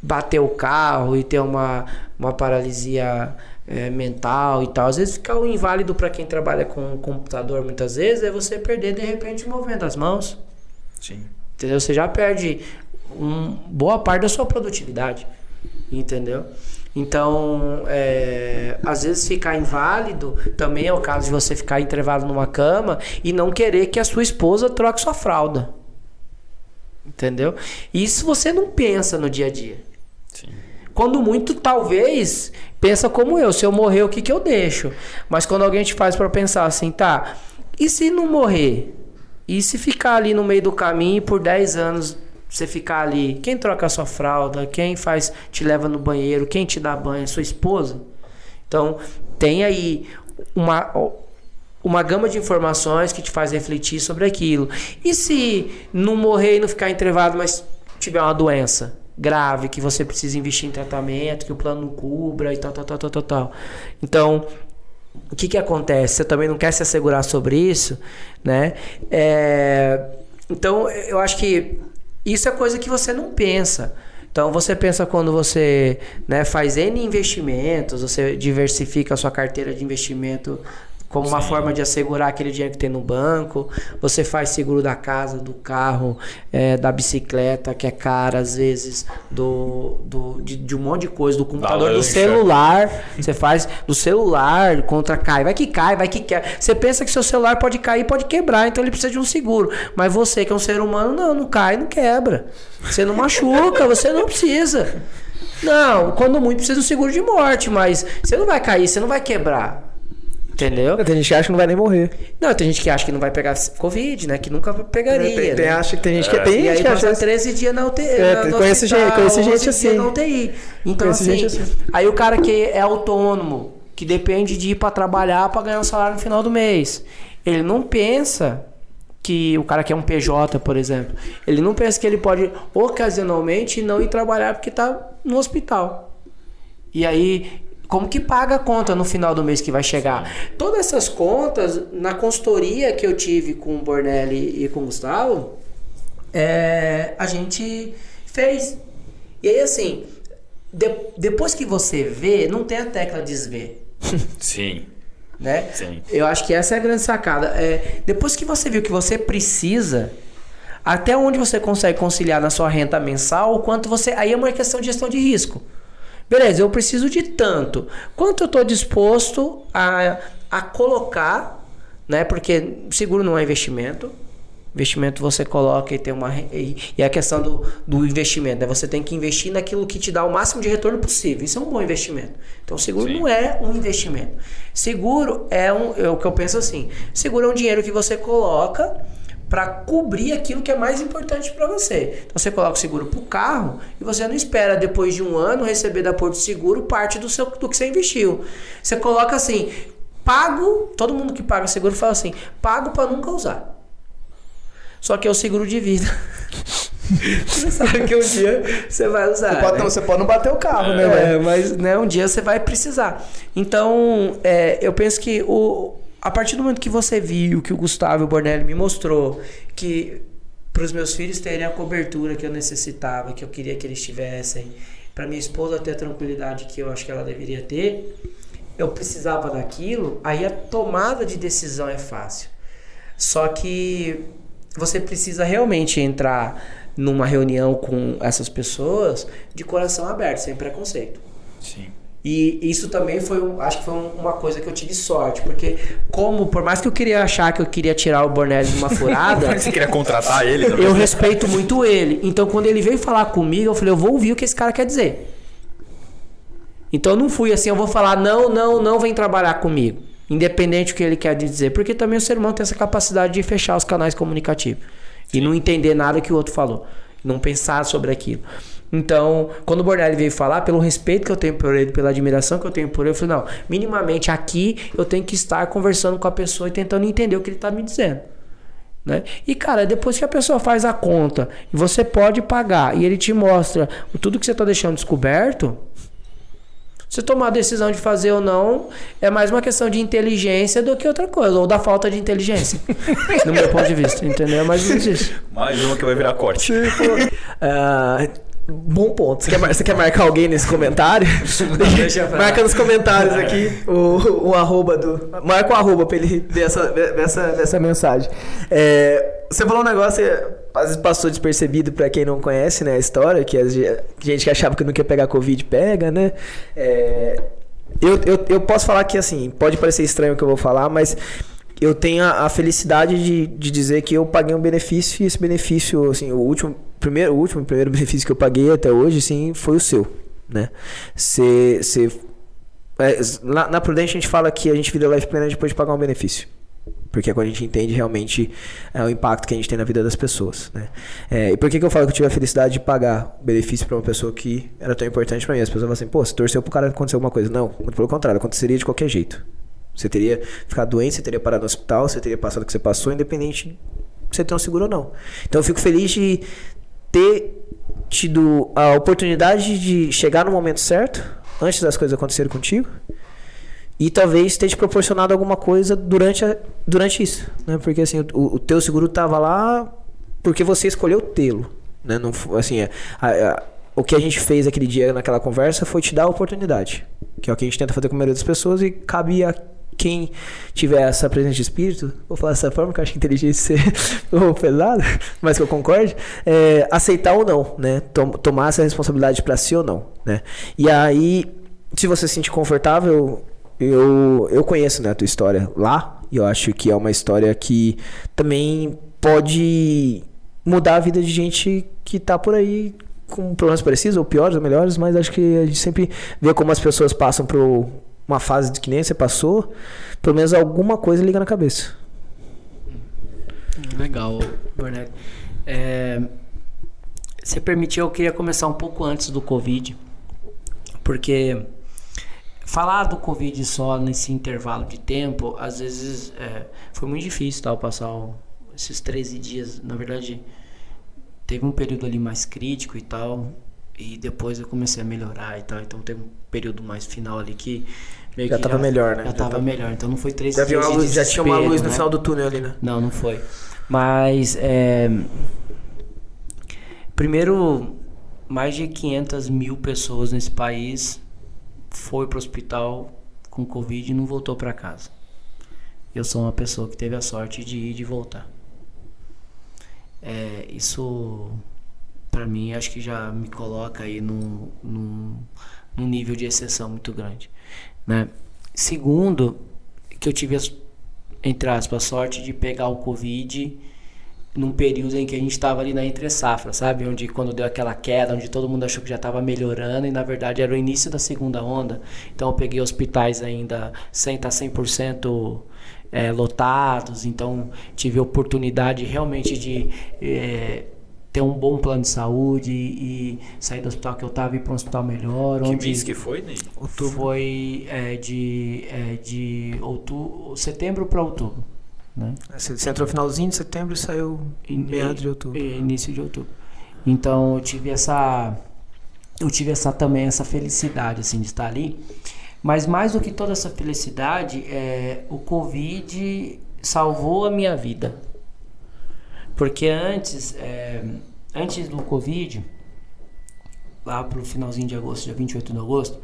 bater o carro e ter uma, uma paralisia é, mental e tal. Às vezes ficar inválido para quem trabalha com computador muitas vezes é você perder de repente o movimento das mãos. Sim. Entendeu? Você já perde um, boa parte da sua produtividade. Entendeu? Então, é, às vezes ficar inválido também é o caso de você ficar entrevado numa cama e não querer que a sua esposa troque sua fralda. Entendeu? Isso você não pensa no dia a dia. Sim. Quando muito, talvez, pensa como eu. Se eu morrer, o que, que eu deixo? Mas quando alguém te faz para pensar assim, tá, e se não morrer? E se ficar ali no meio do caminho por 10 anos você ficar ali? Quem troca a sua fralda? Quem faz, te leva no banheiro? Quem te dá banho? Sua esposa? Então, tem aí uma, uma gama de informações que te faz refletir sobre aquilo. E se não morrer e não ficar entrevado, mas tiver uma doença grave que você precisa investir em tratamento, que o plano não cubra e tal, tal, tal, tal, tal, tal. Então, o que que acontece? Você também não quer se assegurar sobre isso, né? É, Então, eu acho que isso é coisa que você não pensa. Então você pensa quando você né, faz N investimentos, você diversifica a sua carteira de investimento como uma Sim. forma de assegurar aquele dinheiro que tem no banco. Você faz seguro da casa, do carro, é, da bicicleta, que é cara às vezes, do, do, de, de um monte de coisa, do computador, do lancha. celular. Você faz do celular contra cai. Vai que cai, vai que quer. Você pensa que seu celular pode cair, pode quebrar, então ele precisa de um seguro. Mas você, que é um ser humano, não, não cai, não quebra. Você não machuca, você não precisa. Não, quando muito precisa do seguro de morte, mas você não vai cair, você não vai quebrar. Entendeu? Tem gente que acha que não vai nem morrer. Não, tem gente que acha que não vai pegar Covid, né? Que nunca pegaria. Tem, tem, né? acha que tem gente que É. tem E gente aí que acha passa 13 dias na UTI. É, na- conheço hospital, gente- conheço gente 11 dias assim. na UTI. Então, assim, gente assim. aí o cara que é autônomo, que depende de ir pra trabalhar pra ganhar um salário no final do mês, ele não pensa que o cara que é um PJ, por exemplo, ele não pensa que ele pode ocasionalmente não ir trabalhar porque tá no hospital. E aí, como que paga a conta no final do mês que vai chegar? Todas essas contas, na consultoria que eu tive com o Bornelli e com o Gustavo, é, a gente fez. E aí, assim, de- depois que você vê, não tem a tecla desver, Sim, né? sim. Eu acho que essa é a grande sacada. É, depois que você viu que você precisa, até onde você consegue conciliar na sua renda mensal, o quanto você. Aí é uma questão de gestão de risco. Beleza, eu preciso de tanto. Quanto eu estou disposto a, a colocar, né? Porque seguro não é investimento. Investimento você coloca e tem uma. E, e a questão do, do investimento, né? Você tem que investir naquilo que te dá o máximo de retorno possível. Isso é um bom investimento. Então, seguro Sim. não é um investimento. Seguro é, um, é o que eu penso assim: seguro é um dinheiro que você coloca para cobrir aquilo que é mais importante para você. Então, você coloca o seguro para o carro e você não espera, depois de um ano, receber da Porto Seguro parte do, seu, do que você investiu. Você coloca assim: pago. Todo mundo que paga seguro fala assim: pago para nunca usar. Só que é o seguro de vida. Você sabe que um dia você vai usar. Você pode, né? não, você pode não bater o carro, né, É, mas né, um dia você vai precisar. Então, é, eu penso que o, a partir do momento que você viu que o Gustavo Bornelli me mostrou que para os meus filhos terem a cobertura que eu necessitava, que eu queria que eles tivessem, para minha esposa ter a tranquilidade que eu acho que ela deveria ter, eu precisava daquilo, aí a tomada de decisão é fácil. Só que você precisa realmente entrar numa reunião com essas pessoas de coração aberto, sem preconceito. Sim. E isso também foi, um- acho que foi um- uma coisa que eu tive sorte, porque como, por mais que eu queria achar que eu queria tirar o Bornelli de uma furada, Você queria contratar ele também? eu respeito muito ele. Então quando ele veio falar comigo, eu falei, eu vou ouvir o que esse cara quer dizer. Então eu não fui assim, eu vou falar, não, não, não vem trabalhar comigo. Independente do que ele quer dizer. Porque também o ser humano tem essa capacidade de fechar os canais comunicativos. E não entender nada que o outro falou. Não pensar sobre aquilo. Então, quando o Bornelli veio falar, pelo respeito que eu tenho por ele, pela admiração que eu tenho por ele, eu falei, não, minimamente aqui eu tenho que estar conversando com a pessoa e tentando entender o que ele está me dizendo. Né? E cara, depois que a pessoa faz a conta e você pode pagar e ele te mostra tudo que você está deixando descoberto, você tomar a decisão de fazer ou não é mais uma questão de inteligência do que outra coisa, ou da falta de inteligência, no meu ponto de vista, entendeu? É mais ou menos isso. Mais uma que vai virar corte. Ah, bom ponto. Você quer, mar- você quer marcar alguém nesse comentário? Marca nos comentários aqui o, o arroba do. Marca o arroba pra ele ver essa, ver essa, ver essa mensagem. É, você falou um negócio, que às vezes passou despercebido pra quem não conhece né, a história, que a gente que achava que não quer pegar Covid pega, né? É, eu, eu, eu posso falar que assim, pode parecer estranho o que eu vou falar, mas eu tenho a, a felicidade de, de dizer que eu paguei um benefício e esse benefício, assim, o último, primeiro, o último, primeiro benefício que eu paguei até hoje, sim, foi o seu, né? Você, é, na, na Prudente a gente fala que a gente vira life planner depois de pagar um benefício. Porque é quando a gente entende realmente é, o impacto que a gente tem na vida das pessoas. Né? É, e por que, que eu falo que eu tive a felicidade de pagar benefício para uma pessoa que era tão importante para mim? As pessoas falam assim, pô, você torceu pro cara acontecer alguma coisa. Não, pelo contrário, aconteceria de qualquer jeito. Você teria ficado doente, você teria parado no hospital, você teria passado o que você passou, independente de você ter um seguro ou não. Então eu fico feliz de ter tido a oportunidade de chegar no momento certo, antes das coisas acontecerem contigo, e talvez ter te proporcionado alguma coisa durante, a- durante isso, né? Porque assim, o, o teu seguro tava lá porque você escolheu tê-lo, né? Não, assim, é, a- a- o que a gente fez aquele dia naquela conversa foi te dar a oportunidade, que é o que a gente tenta fazer com a maioria das pessoas e cabe a quem tiver essa presença de espírito, vou falar dessa forma, que eu acho que inteligência é pesado, mas que eu concorde, é, aceitar ou não, né? Tom, tomar essa responsabilidade para si ou não, né? E aí, se você se sentir confortável, eu, eu conheço né, a tua história lá, e eu acho que é uma história que também pode mudar a vida de gente que tá por aí com problemas parecidos, ou piores, ou melhores, mas acho que a gente sempre vê como as pessoas passam por uma fase de que nem você passou, pelo menos alguma coisa liga na cabeça. Legal, Bernardo. É, se permitir, eu queria começar um pouco antes do Covid, porque falar do Covid só nesse intervalo de tempo, às vezes é, foi muito difícil tal, passar o, esses 13 dias. Na verdade, teve um período ali mais crítico e tal. E depois eu comecei a melhorar e tal. Então teve um período mais final ali que. Já que tava já, melhor, né? Já, já tava, tava melhor. Então não foi três já dias. Luz, já tinha uma luz no né? final do túnel ali, né? Não, não foi. Mas. É, primeiro, mais de 500 mil pessoas nesse país foi pro hospital com Covid e não voltou para casa. Eu sou uma pessoa que teve a sorte de ir e de voltar. É, isso, para mim, acho que já me coloca aí num, num, num nível de exceção muito grande. Né? Segundo, que eu tive, entre aspas, sorte de pegar o Covid num período em que a gente estava ali na entre safra, sabe? Onde quando deu aquela queda, onde todo mundo achou que já estava melhorando e na verdade era o início da segunda onda. Então eu peguei hospitais ainda sem estar 100% é, lotados, então tive a oportunidade realmente de é, ter um bom plano de saúde e, sair do hospital que eu estava e ir para um hospital melhor. Que onde mês que foi, Ney? Outubro. Foi é, de, é, de outubro, setembro para outubro. Né? Você entrou no finalzinho de setembro e saiu em meados de outubro. Início de outubro. Então eu tive essa eu tive essa também essa felicidade assim de estar ali. Mas mais do que toda essa felicidade, é, o Covid salvou a minha vida. Porque antes, é, antes do Covid, lá pro finalzinho de agosto, dia 28 de agosto,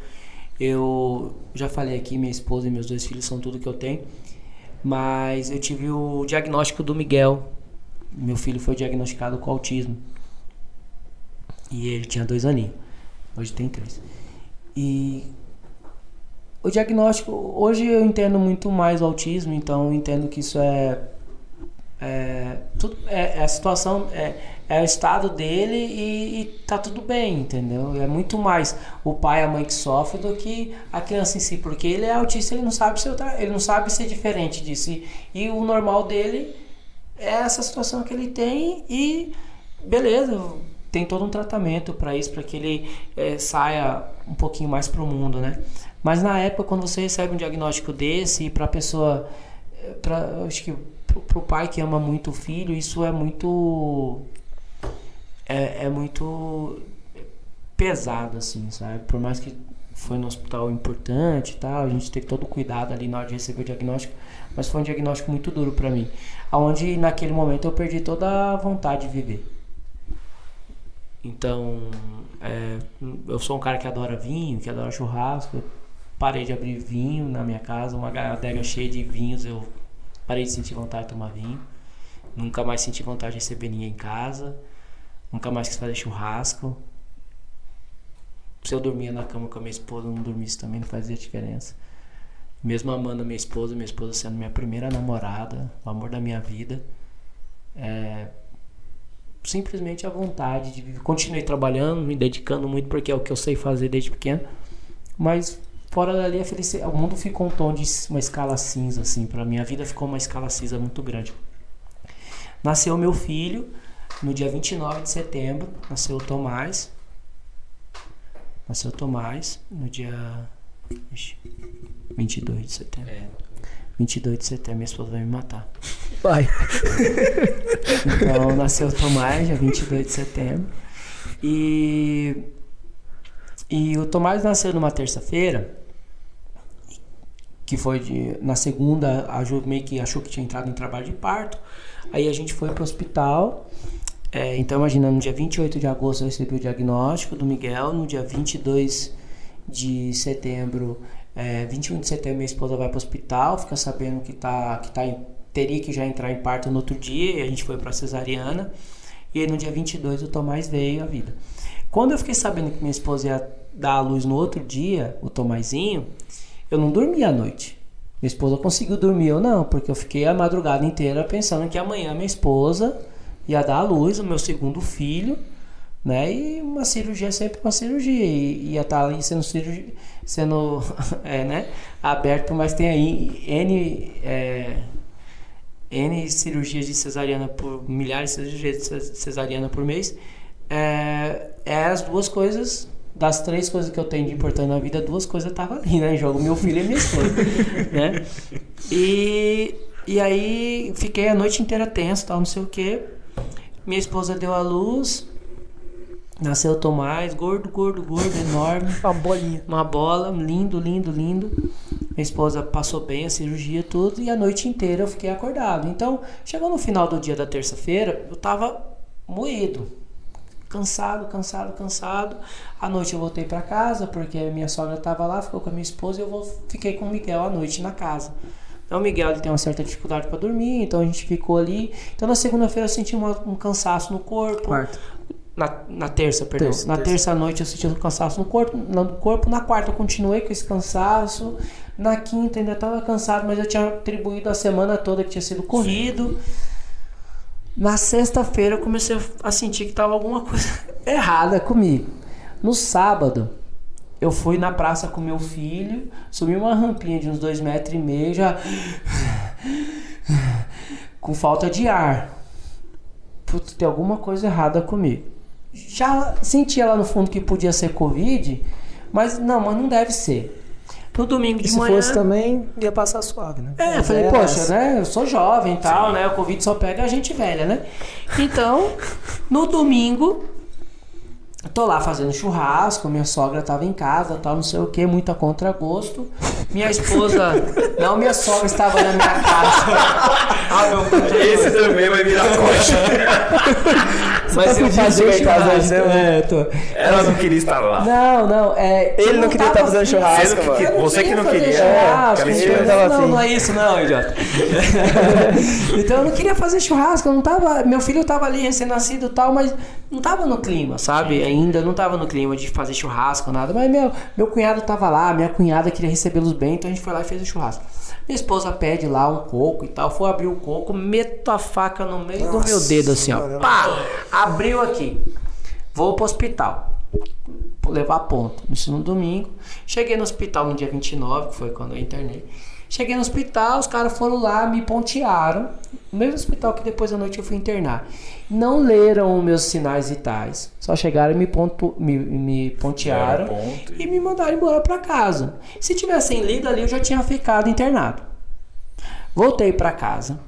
eu já falei aqui, minha esposa e meus dois filhos são tudo que eu tenho. Mas eu tive o diagnóstico do Miguel. Meu filho foi diagnosticado com autismo. E ele tinha dois aninhos. Hoje tem três. E o diagnóstico, hoje eu entendo muito mais o autismo, então eu entendo que isso é. É, tudo, é, é a situação, é, é o estado dele e, e tá tudo bem, entendeu? É muito mais o pai e a mãe que sofrem do que a criança em si, porque ele é autista, ele não sabe ser, ele não sabe ser diferente disso. E, e o normal dele é essa situação que ele tem e beleza, tem todo um tratamento para isso, para que ele é, saia um pouquinho mais pro mundo, né? Mas na época, quando você recebe um diagnóstico desse, para a pessoa, eh, pra, acho que para o pai que ama muito o filho, isso é muito. É, é muito pesado, assim, sabe? Por mais que foi no hospital importante e tal, a gente teve todo o cuidado ali na hora de receber o diagnóstico, mas foi um diagnóstico muito duro para mim. Onde naquele momento eu perdi toda a vontade de viver. Então, é, eu sou um cara que adora vinho, que adora churrasco, parei de abrir vinho na minha casa, uma adega cheia de vinhos, eu parei de sentir vontade de tomar vinho. Nunca mais senti vontade de receber ninguém em casa. Nunca mais quis fazer churrasco. Se eu dormia na cama com a minha esposa, não dormisse também não fazia diferença. Mesmo amando a minha esposa, minha esposa sendo minha primeira namorada, o amor da minha vida. É, simplesmente a vontade de viver. Continuei trabalhando, me dedicando muito porque é o que eu sei fazer desde pequeno. Mas Fora dali, a felicidade, o mundo ficou um tom de uma escala cinza, assim, para minha vida ficou uma escala cinza muito grande. Nasceu meu filho no dia 29 de setembro, nasceu o Tomás. Nasceu o Tomás no dia 22 de setembro. É. 22 de setembro, minha esposa vai me matar. Vai. Então, nasceu o Tomás, dia 22 de setembro. E e o Tomás nasceu numa terça-feira, que foi de, na segunda, a Ju meio que achou que tinha entrado em trabalho de parto. Aí a gente foi pro hospital. É, então, imagina, no dia 28 de agosto eu recebi o diagnóstico do Miguel, no dia 22 de setembro É, 21 de setembro minha esposa vai para o hospital, fica sabendo que tá, que tá em, teria que já entrar em parto no outro dia, e a gente foi para cesariana. E aí no dia 22 o Tomás veio à vida. Quando eu fiquei sabendo que minha esposa ia dar à luz no outro dia, o Tomazinho, eu não dormi à noite. Minha esposa conseguiu dormir, eu não, porque eu fiquei a madrugada inteira pensando que amanhã minha esposa ia dar à luz o meu segundo filho, né? E uma cirurgia é sempre uma cirurgia. E ia estar ali sendo cirurgia, sendo é, né? aberto, mas tem aí N, é, N cirurgias de cesariana por milhares de cirurgias de cesariana por mês. É, é as duas coisas das três coisas que eu tenho de importante na vida, duas coisas estavam ali, né? Em jogo, meu filho e minha esposa, né? E, e aí fiquei a noite inteira tenso, tal, não sei o quê. Minha esposa deu a luz, nasceu Tomás, gordo, gordo, gordo, enorme. Uma bolinha. Uma bola, lindo, lindo, lindo. Minha esposa passou bem a cirurgia tudo e a noite inteira eu fiquei acordado. Então, chegou no final do dia da terça-feira, eu tava moído cansado, cansado, cansado. À noite eu voltei para casa porque minha sogra estava lá, ficou com a minha esposa e eu fiquei com o Miguel à noite na casa. Então o Miguel ele tem uma certa dificuldade para dormir, então a gente ficou ali. Então na segunda-feira eu senti uma, um cansaço no corpo. Quarta. Na, na terça, perdão. Terça, na terça. terça noite eu senti um cansaço no corpo, no corpo. Na quarta eu continuei com esse cansaço. Na quinta ainda estava cansado, mas eu tinha atribuído a semana toda que tinha sido corrido. Na sexta-feira eu comecei a sentir que tava alguma coisa errada comigo. No sábado, eu fui na praça com meu filho, subi uma rampinha de uns dois metros e meio, já com falta de ar. Putz, tem alguma coisa errada comigo. Já sentia lá no fundo que podia ser Covid, mas não, mas não deve ser. No domingo de E se manhã. fosse também, ia passar suave, né? É, eu falei, é poxa, essa. né? Eu sou jovem e tal, né? O Covid só pega a gente velha, né? Então, no domingo, tô lá fazendo churrasco, minha sogra tava em casa, tal, não sei o que, muita contragosto. Minha esposa, não, minha sogra estava na minha casa. ah, meu. Esse também vai virar coxa. Mas tá eu chegar em casa hoje, churrasco. né? É, tô. Ela não queria estar lá. Não, não, é. Ele eu não queria estar fazendo churrasco, Você que- não Você que não fazer queria. churrasco, entendeu? história tava não, afim. não é isso não, idiota. então eu não queria fazer churrasco, eu não tava, meu filho tava ali recém-nascido e tal, mas não tava no clima, sabe? Ainda não tava no clima de fazer churrasco, nada. Mas meu, meu cunhado tava lá, minha cunhada queria recebê-los bem, então a gente foi lá e fez o churrasco. Minha esposa pede lá um coco e tal, foi abrir o coco, meto a faca no meio do meu dedo assim, ó. Pá! Abriu aqui. Vou pro hospital levar ponto. Isso no domingo. Cheguei no hospital no dia 29, que foi quando eu internei. Cheguei no hospital, os caras foram lá, me pontearam. No mesmo hospital que depois da noite eu fui internar. Não leram meus sinais vitais. Só chegaram e me, pontu, me, me pontearam e- me mandaram embora para casa. Se tivessem lido ali, eu já tinha ficado internado. Voltei para casa,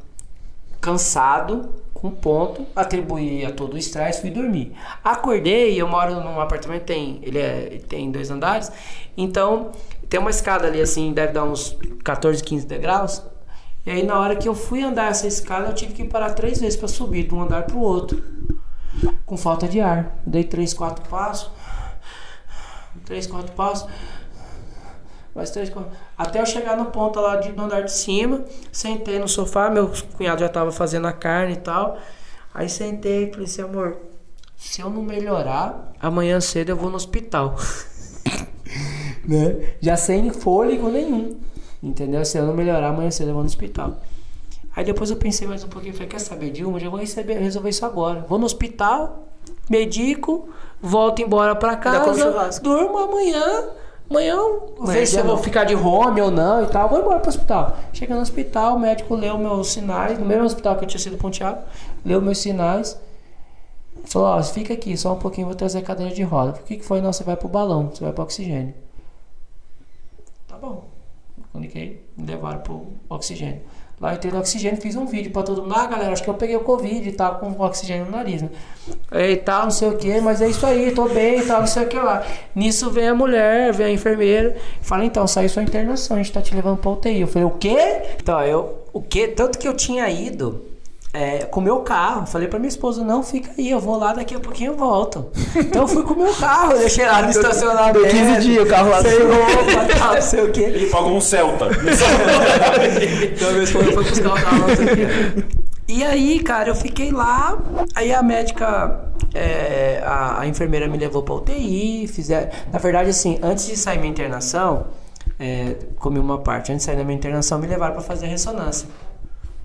cansado, com ponto, atribuí a todo o estresse, fui dormir. Acordei, eu moro num apartamento, tem, ele, é, ele tem dois andares, então tem uma escada ali assim, deve dar uns 14, 15 degraus. E aí na hora que eu fui andar essa escada, eu tive que parar três vezes para subir de um andar pro outro. Com falta de ar. Dei três, quatro passos. Três, quatro passos. Mais três, quatro. Até eu chegar no ponto lá de, andar de cima, sentei no sofá, meu cunhado já tava fazendo a carne e tal. Aí sentei e falei assim, amor, se eu não melhorar, amanhã cedo eu vou no hospital. né? Já sem fôlego nenhum. Entendeu? Se eu não melhorar, amanhã cedo eu vou no hospital. Aí depois eu pensei mais um pouquinho, falei, quer saber, Dilma, já vou receber, resolver isso agora. Vou no hospital, medico, volto embora pra casa, durmo amanhã, amanhã eu vejo é se eu vou ficar de home ou não e tal, vou embora pro hospital. Chega no hospital, o médico leu meus sinais, no mesmo hospital que eu tinha sido ponteado, leu meus sinais, falou, ó, fica aqui, só um pouquinho, vou trazer a cadeira de roda. O que, que foi? Não, você vai pro balão, você vai pro oxigênio. Tá bom. Comuniquei, me levaram pro oxigênio. Lá eu entrei no oxigênio, fiz um vídeo pra todo mundo. Ah, galera, acho que eu peguei o Covid e tal, com oxigênio no nariz, né? E tal, não sei o que, mas é isso aí, tô bem e tal, não sei o que lá. Nisso vem a mulher, vem a enfermeira, fala, então, saiu sua internação, a gente tá te levando pra UTI. Eu falei, o quê? Então, eu, o quê? Tanto que eu tinha ido é, com o meu carro. Falei pra minha esposa, não, fica aí, eu vou lá, daqui a pouquinho eu volto. Então eu fui com o meu carro, deixei lá no estacionamento. Deu 15 dias o carro lá. Sem roupa, tal, não sei o quê. Ele pagou um Celta. Então minha esposa foi buscar o carro, não sei o quê. E aí, cara, eu fiquei lá, aí a médica, é, a, a enfermeira me levou pra UTI, fizer... Na verdade, assim, antes de sair minha internação, é, comi uma parte, antes de sair da minha internação, me levaram pra fazer ressonância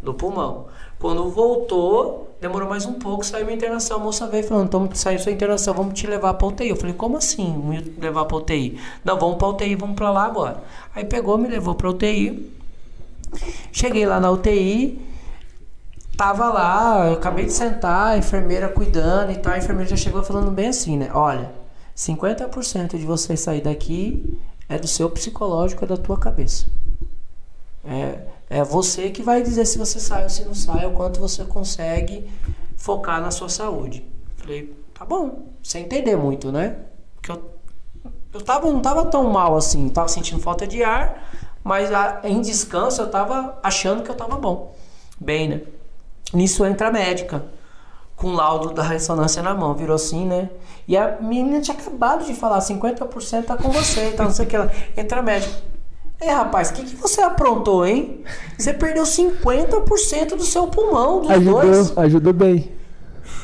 do pulmão. Quando voltou, demorou mais um pouco, saiu minha internação. A moça veio falando: Tamo, saiu sua internação, vamos te levar pra UTI. Eu falei: Como assim me levar pra UTI? Não, vamos pra UTI, vamos pra lá agora. Aí pegou, me levou pra UTI. Cheguei lá na UTI, tava lá, eu acabei de sentar, a enfermeira cuidando e tal. A enfermeira já chegou falando bem assim, né? Olha, 50% de você sair daqui é do seu psicológico, é da tua cabeça. É, é você que vai dizer se você sai ou se não sai, o quanto você consegue focar na sua saúde. Falei, tá bom, sem entender muito, né? Porque eu, eu tava, não tava tão mal assim, tava sentindo falta de ar, mas a, em descanso eu tava achando que eu tava bom. Bem, né? Nisso entra a médica, com o laudo da ressonância na mão, virou assim, né? E a menina tinha acabado de falar, 50% tá com você, tá, não sei o que lá. Entra a médica. É, rapaz, o que, que você aprontou, hein? Você perdeu 50% do seu pulmão, dos Ajudou, dois. ajudou bem.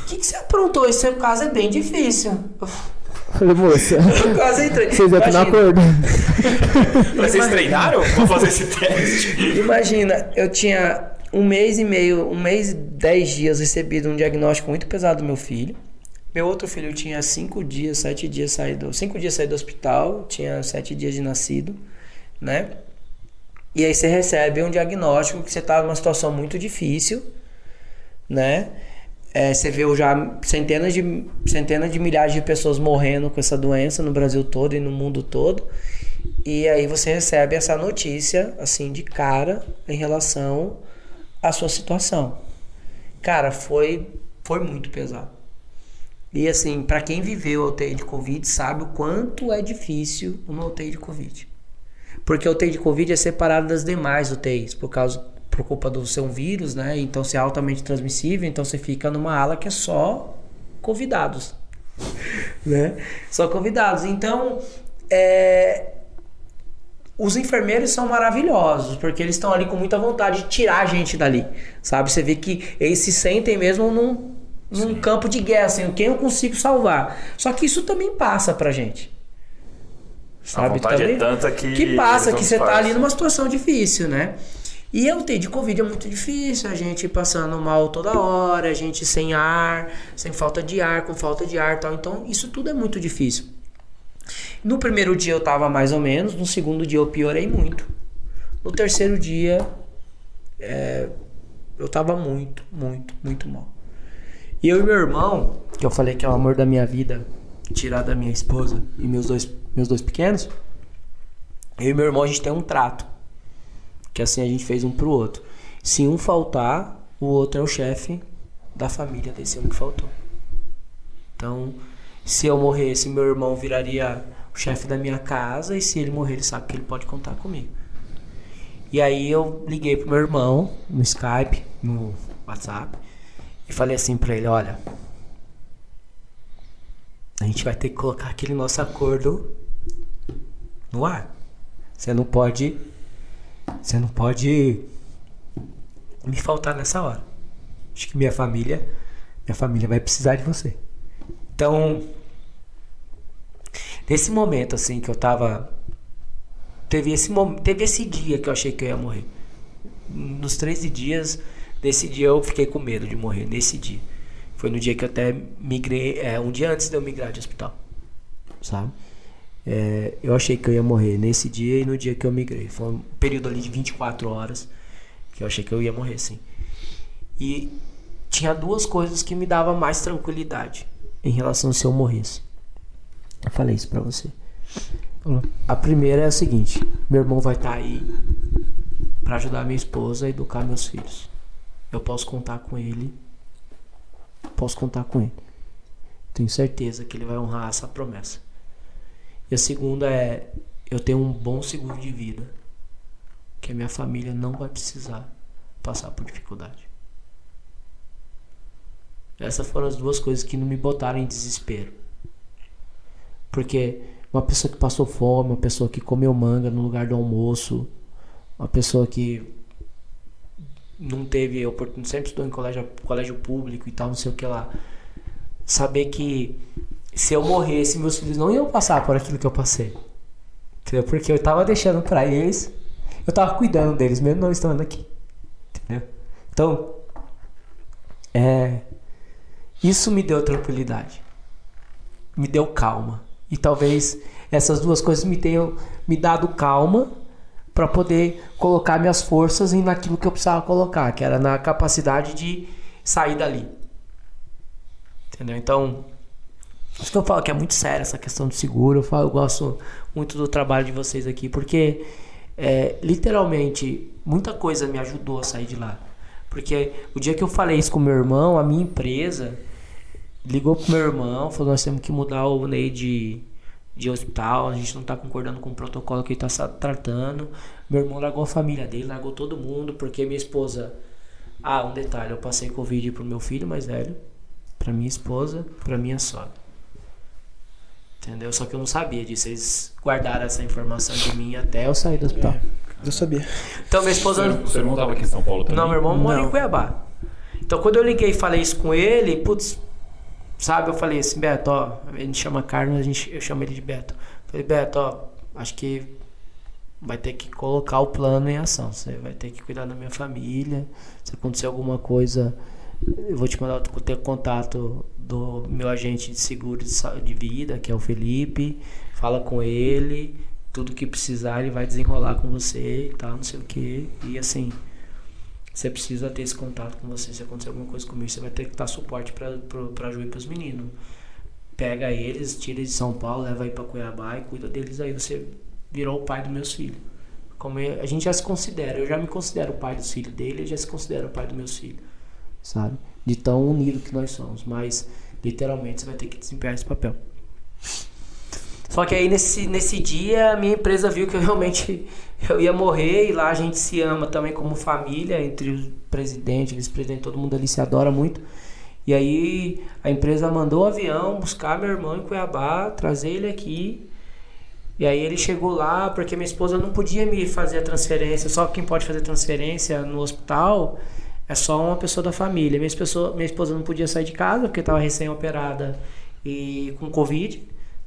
O que, que você aprontou? Esse seu caso é bem difícil. Falei, moça, Eu quase entrei. vocês entram no Imagina, acordo. Vocês treinaram pra fazer esse teste? imagina, eu tinha um mês e meio, um mês e dez dias recebido um diagnóstico muito pesado do meu filho. Meu outro filho tinha cinco dias, sete dias saído, cinco dias saído do hospital, tinha sete dias de nascido, né? E aí você recebe um diagnóstico que você tá numa situação muito difícil, né? É, você vê já centenas de, centenas de milhares de pessoas morrendo com essa doença no Brasil todo e no mundo todo. E aí você recebe essa notícia, assim, de cara em relação à sua situação. Cara, foi, foi muito pesado. E assim, para quem viveu a UTI de Covid, sabe o quanto é difícil uma UTI de Covid. Porque a UTI de Covid é separada das demais UTIs, por causa por culpa do ser um vírus, né? Então ser altamente transmissível, então você fica numa ala que é só convidados, né? Só convidados. Então, é, os enfermeiros são maravilhosos, porque eles estão ali com muita vontade de tirar a gente dali, sabe? Você vê que eles se sentem mesmo num, num campo de guerra, assim, quem eu consigo salvar. Só que isso também passa pra gente. Sabe? vontade é Também- tanta que Que passa, que você tá fazem. ali numa situação difícil, né? E a UTI de Covid é muito difícil, a gente passando mal toda hora, a gente sem ar, sem falta de ar, com falta de ar e tal. Então, isso tudo é muito difícil. No primeiro dia eu tava mais ou menos, no segundo dia eu piorei muito. No terceiro dia, é, eu tava muito, muito, muito mal. E eu e meu irmão, que eu falei que é o amor da minha vida, tirar da minha esposa e meus dois, meus dois pequenos, eu e meu irmão a gente tem um trato. Que assim a gente fez um pro outro. Se um faltar, o outro é o chefe da família desse um que faltou. Então, se eu morresse, meu irmão viraria o chefe da minha casa e se ele morrer, ele sabe que ele pode contar comigo. E aí eu liguei pro meu irmão no Skype, no WhatsApp, e falei assim pra ele, olha, a gente vai ter que colocar aquele nosso acordo no ar. Você não pode. Você não pode me faltar nessa hora. Acho que minha família. Minha família vai precisar de você. Então. Nesse momento assim que eu tava. Teve esse, teve esse dia que eu achei que eu ia morrer. Nos 13 dias desse dia eu fiquei com medo de morrer. Nesse dia. Foi no dia que eu até migrei. É, um dia antes de eu migrar de hospital. Sabe? É, eu achei que eu ia morrer nesse dia e no dia que eu migrei. Foi um período ali de 24 horas que eu achei que eu ia morrer, sim. E tinha duas coisas que me davam mais tranquilidade em relação se eu morresse. Eu falei isso pra você. A primeira é a seguinte: meu irmão vai estar aí pra ajudar minha esposa a educar meus filhos. Eu posso contar com ele. Posso contar com ele. Tenho certeza que ele vai honrar essa promessa. E a segunda é: eu tenho um bom seguro de vida. Que a minha família não vai precisar passar por dificuldade. Essas foram as duas coisas que não me botaram em desespero. Porque uma pessoa que passou fome, uma pessoa que comeu manga no lugar do almoço, uma pessoa que não teve oportunidade, sempre estudou em colégio, colégio público e tal, não sei o que lá. Saber que se eu morresse, meus filhos não iam passar por aquilo que eu passei. Entendeu? Porque eu tava deixando para eles, eu tava cuidando deles, mesmo não estando aqui. Entendeu? Então, é, isso me deu tranquilidade, me deu calma. E talvez essas duas coisas me tenham me dado calma para poder colocar minhas forças em naquilo que eu precisava colocar, que era na capacidade de sair dali. Entendeu? Então, isso que eu falo que é muito sério essa questão do seguro. Eu, falo, eu gosto muito do trabalho de vocês aqui, porque é, literalmente muita coisa me ajudou a sair de lá. Porque o dia que eu falei isso com meu irmão, a minha empresa ligou pro meu irmão, falou: nós temos que mudar o Ney de, de hospital, a gente não tá concordando com o protocolo que ele tá tratando. Meu irmão largou a família dele, largou todo mundo, porque minha esposa. Ah, um detalhe: eu passei Covid pro meu filho mais velho, pra minha esposa, pra minha sogra. Entendeu? Só que eu não sabia disso. Eles guardaram essa informação de mim até eu sair do hospital. É, eu sabia. Então minha esposa. O seu irmão tava aqui em São Paulo também? Não, meu irmão mora em Cuiabá. Então quando eu liguei e falei isso com ele, putz, sabe, eu falei assim, Beto, ó, a gente chama Carlos, a gente, eu chamo ele de Beto. falei, Beto, ó, acho que vai ter que colocar o plano em ação. Você vai ter que cuidar da minha família. Se acontecer alguma coisa, eu vou te mandar ter contato do meu agente de seguro de vida, que é o Felipe. Fala com ele, tudo que precisar ele vai desenrolar com você e tal, não sei o que. E assim, você precisa ter esse contato com você. Se acontecer alguma coisa comigo, você vai ter que dar suporte para pra Ju e pros meninos. Pega eles, tira de São Paulo, leva aí pra Cuiabá e cuida deles aí. Você virou o pai dos meus filhos. Como eu, a gente já se considera, eu já me considero o pai dos filhos dele, ele já se considera o pai dos meus filhos, sabe? De tão unido que nós somos. Mas Literalmente você vai ter que desempenhar esse papel. Só que aí nesse, nesse dia a minha empresa viu que eu realmente eu ia morrer e lá a gente se ama também como família, entre o presidente, vice-presidente, todo mundo ali se adora muito. E aí a empresa mandou o avião buscar meu irmão em Cuiabá, trazer ele aqui. E aí ele chegou lá porque minha esposa não podia me fazer a transferência, só quem pode fazer transferência no hospital é só uma pessoa da família. Minha, pessoa, minha esposa não podia sair de casa porque estava recém-operada e com Covid,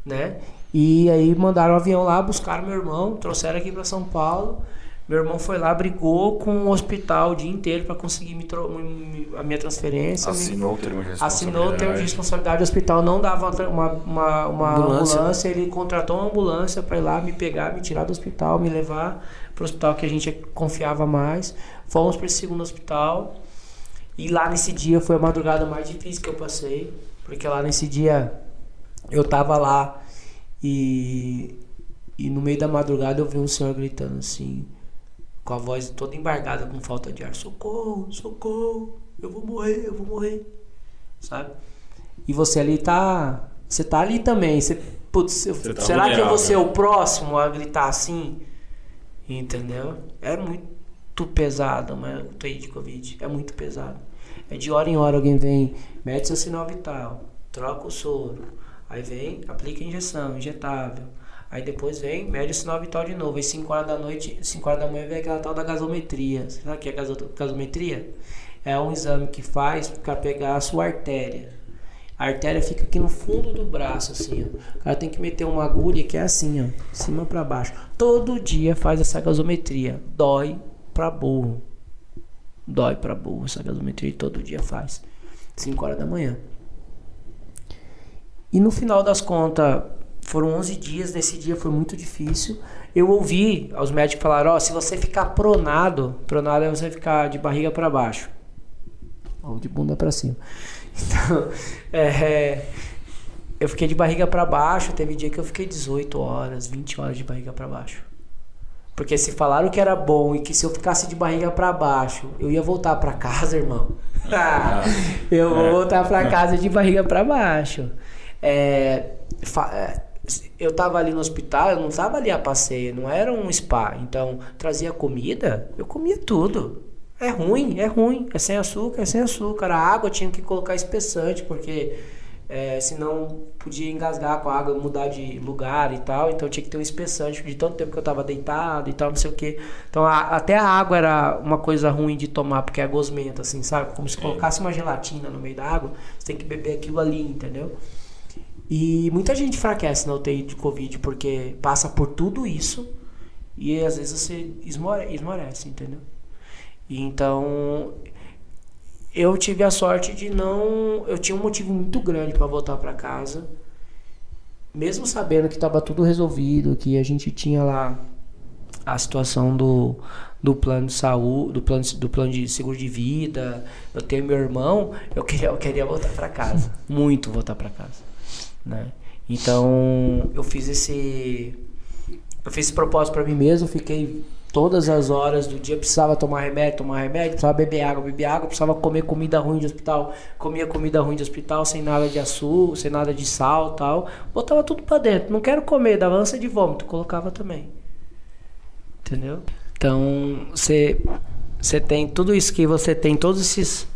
né? E aí mandaram o um avião lá, buscaram meu irmão, trouxeram aqui para São Paulo. Meu irmão foi lá, brigou com o hospital o dia inteiro para conseguir me a minha transferência. Assinou o termo de responsabilidade. Assinou o termo de responsabilidade. O hospital não dava uma, uma, uma ambulância. ambulância. Ele contratou uma ambulância para ir lá me pegar, me tirar do hospital, me levar para o hospital que a gente confiava mais. Fomos para esse segundo hospital. E lá nesse dia foi a madrugada mais difícil que eu passei. Porque lá nesse dia eu tava lá e, e no meio da madrugada eu vi um senhor gritando assim com a voz toda embargada, com falta de ar: socorro, socorro, eu vou morrer, eu vou morrer, sabe? E você ali tá. Você tá ali também. Você, putz, você tá será que eu vou ser o próximo a gritar assim? Entendeu? É muito pesado, mas o TI de Covid é muito pesado. É de hora em hora alguém vem, mete seu sinal vital, troca o soro, aí vem, aplica a injeção, injetável Aí depois vem, mede o sinal vital de novo. Aí 5 horas da noite, 5 horas da manhã vem aquela tal da gasometria. Sabe o que é gasometria? É um exame que faz para pegar a sua artéria. A artéria fica aqui no fundo do braço, assim, ó. O cara tem que meter uma agulha que é assim, ó, de cima para baixo. Todo dia faz essa gasometria. Dói pra burro. Dói pra burro essa gasometria e todo dia faz. 5 horas da manhã. E no final das contas, foram 11 dias, nesse dia foi muito difícil. Eu ouvi os médicos falar, ó, oh, se você ficar pronado, pronado é você ficar de barriga para baixo ou de bunda para cima. Então, é, eu fiquei de barriga para baixo, teve dia que eu fiquei 18 horas, 20 horas de barriga para baixo. Porque se falaram que era bom e que se eu ficasse de barriga para baixo, eu ia voltar para casa, irmão. Ah, eu vou voltar para casa de barriga para baixo. É, é eu tava ali no hospital, eu não tava ali a passeio, não era um spa. Então, trazia comida, eu comia tudo. É ruim, é ruim. É sem açúcar, é sem açúcar. A água tinha que colocar espessante, porque é, senão podia engasgar com a água, mudar de lugar e tal. Então tinha que ter um espessante de tanto tempo que eu tava deitado e tal, não sei o que. Então a, até a água era uma coisa ruim de tomar, porque é gosmenta, assim, sabe? Como se colocasse uma gelatina no meio da água, você tem que beber aquilo ali, entendeu? E muita gente enfraquece na UTI de Covid porque passa por tudo isso e às vezes você esmore, esmorece, entendeu? E então eu tive a sorte de não. Eu tinha um motivo muito grande para voltar para casa, mesmo sabendo que estava tudo resolvido, que a gente tinha lá a situação do, do plano de saúde, do plano, do plano de seguro de vida. Eu tenho meu irmão, eu queria, eu queria voltar para casa, muito voltar para casa, né? Então eu fiz esse eu fiz esse propósito para mim mesmo, fiquei todas as horas do dia, precisava tomar remédio, tomar remédio, precisava beber água, beber água, precisava comer comida ruim de hospital, comia comida ruim de hospital sem nada de açúcar, sem nada de sal, tal. Botava tudo para dentro. Não quero comer, dava ânsia de vômito, colocava também. Entendeu? Então, você você tem tudo isso que você tem, todos esses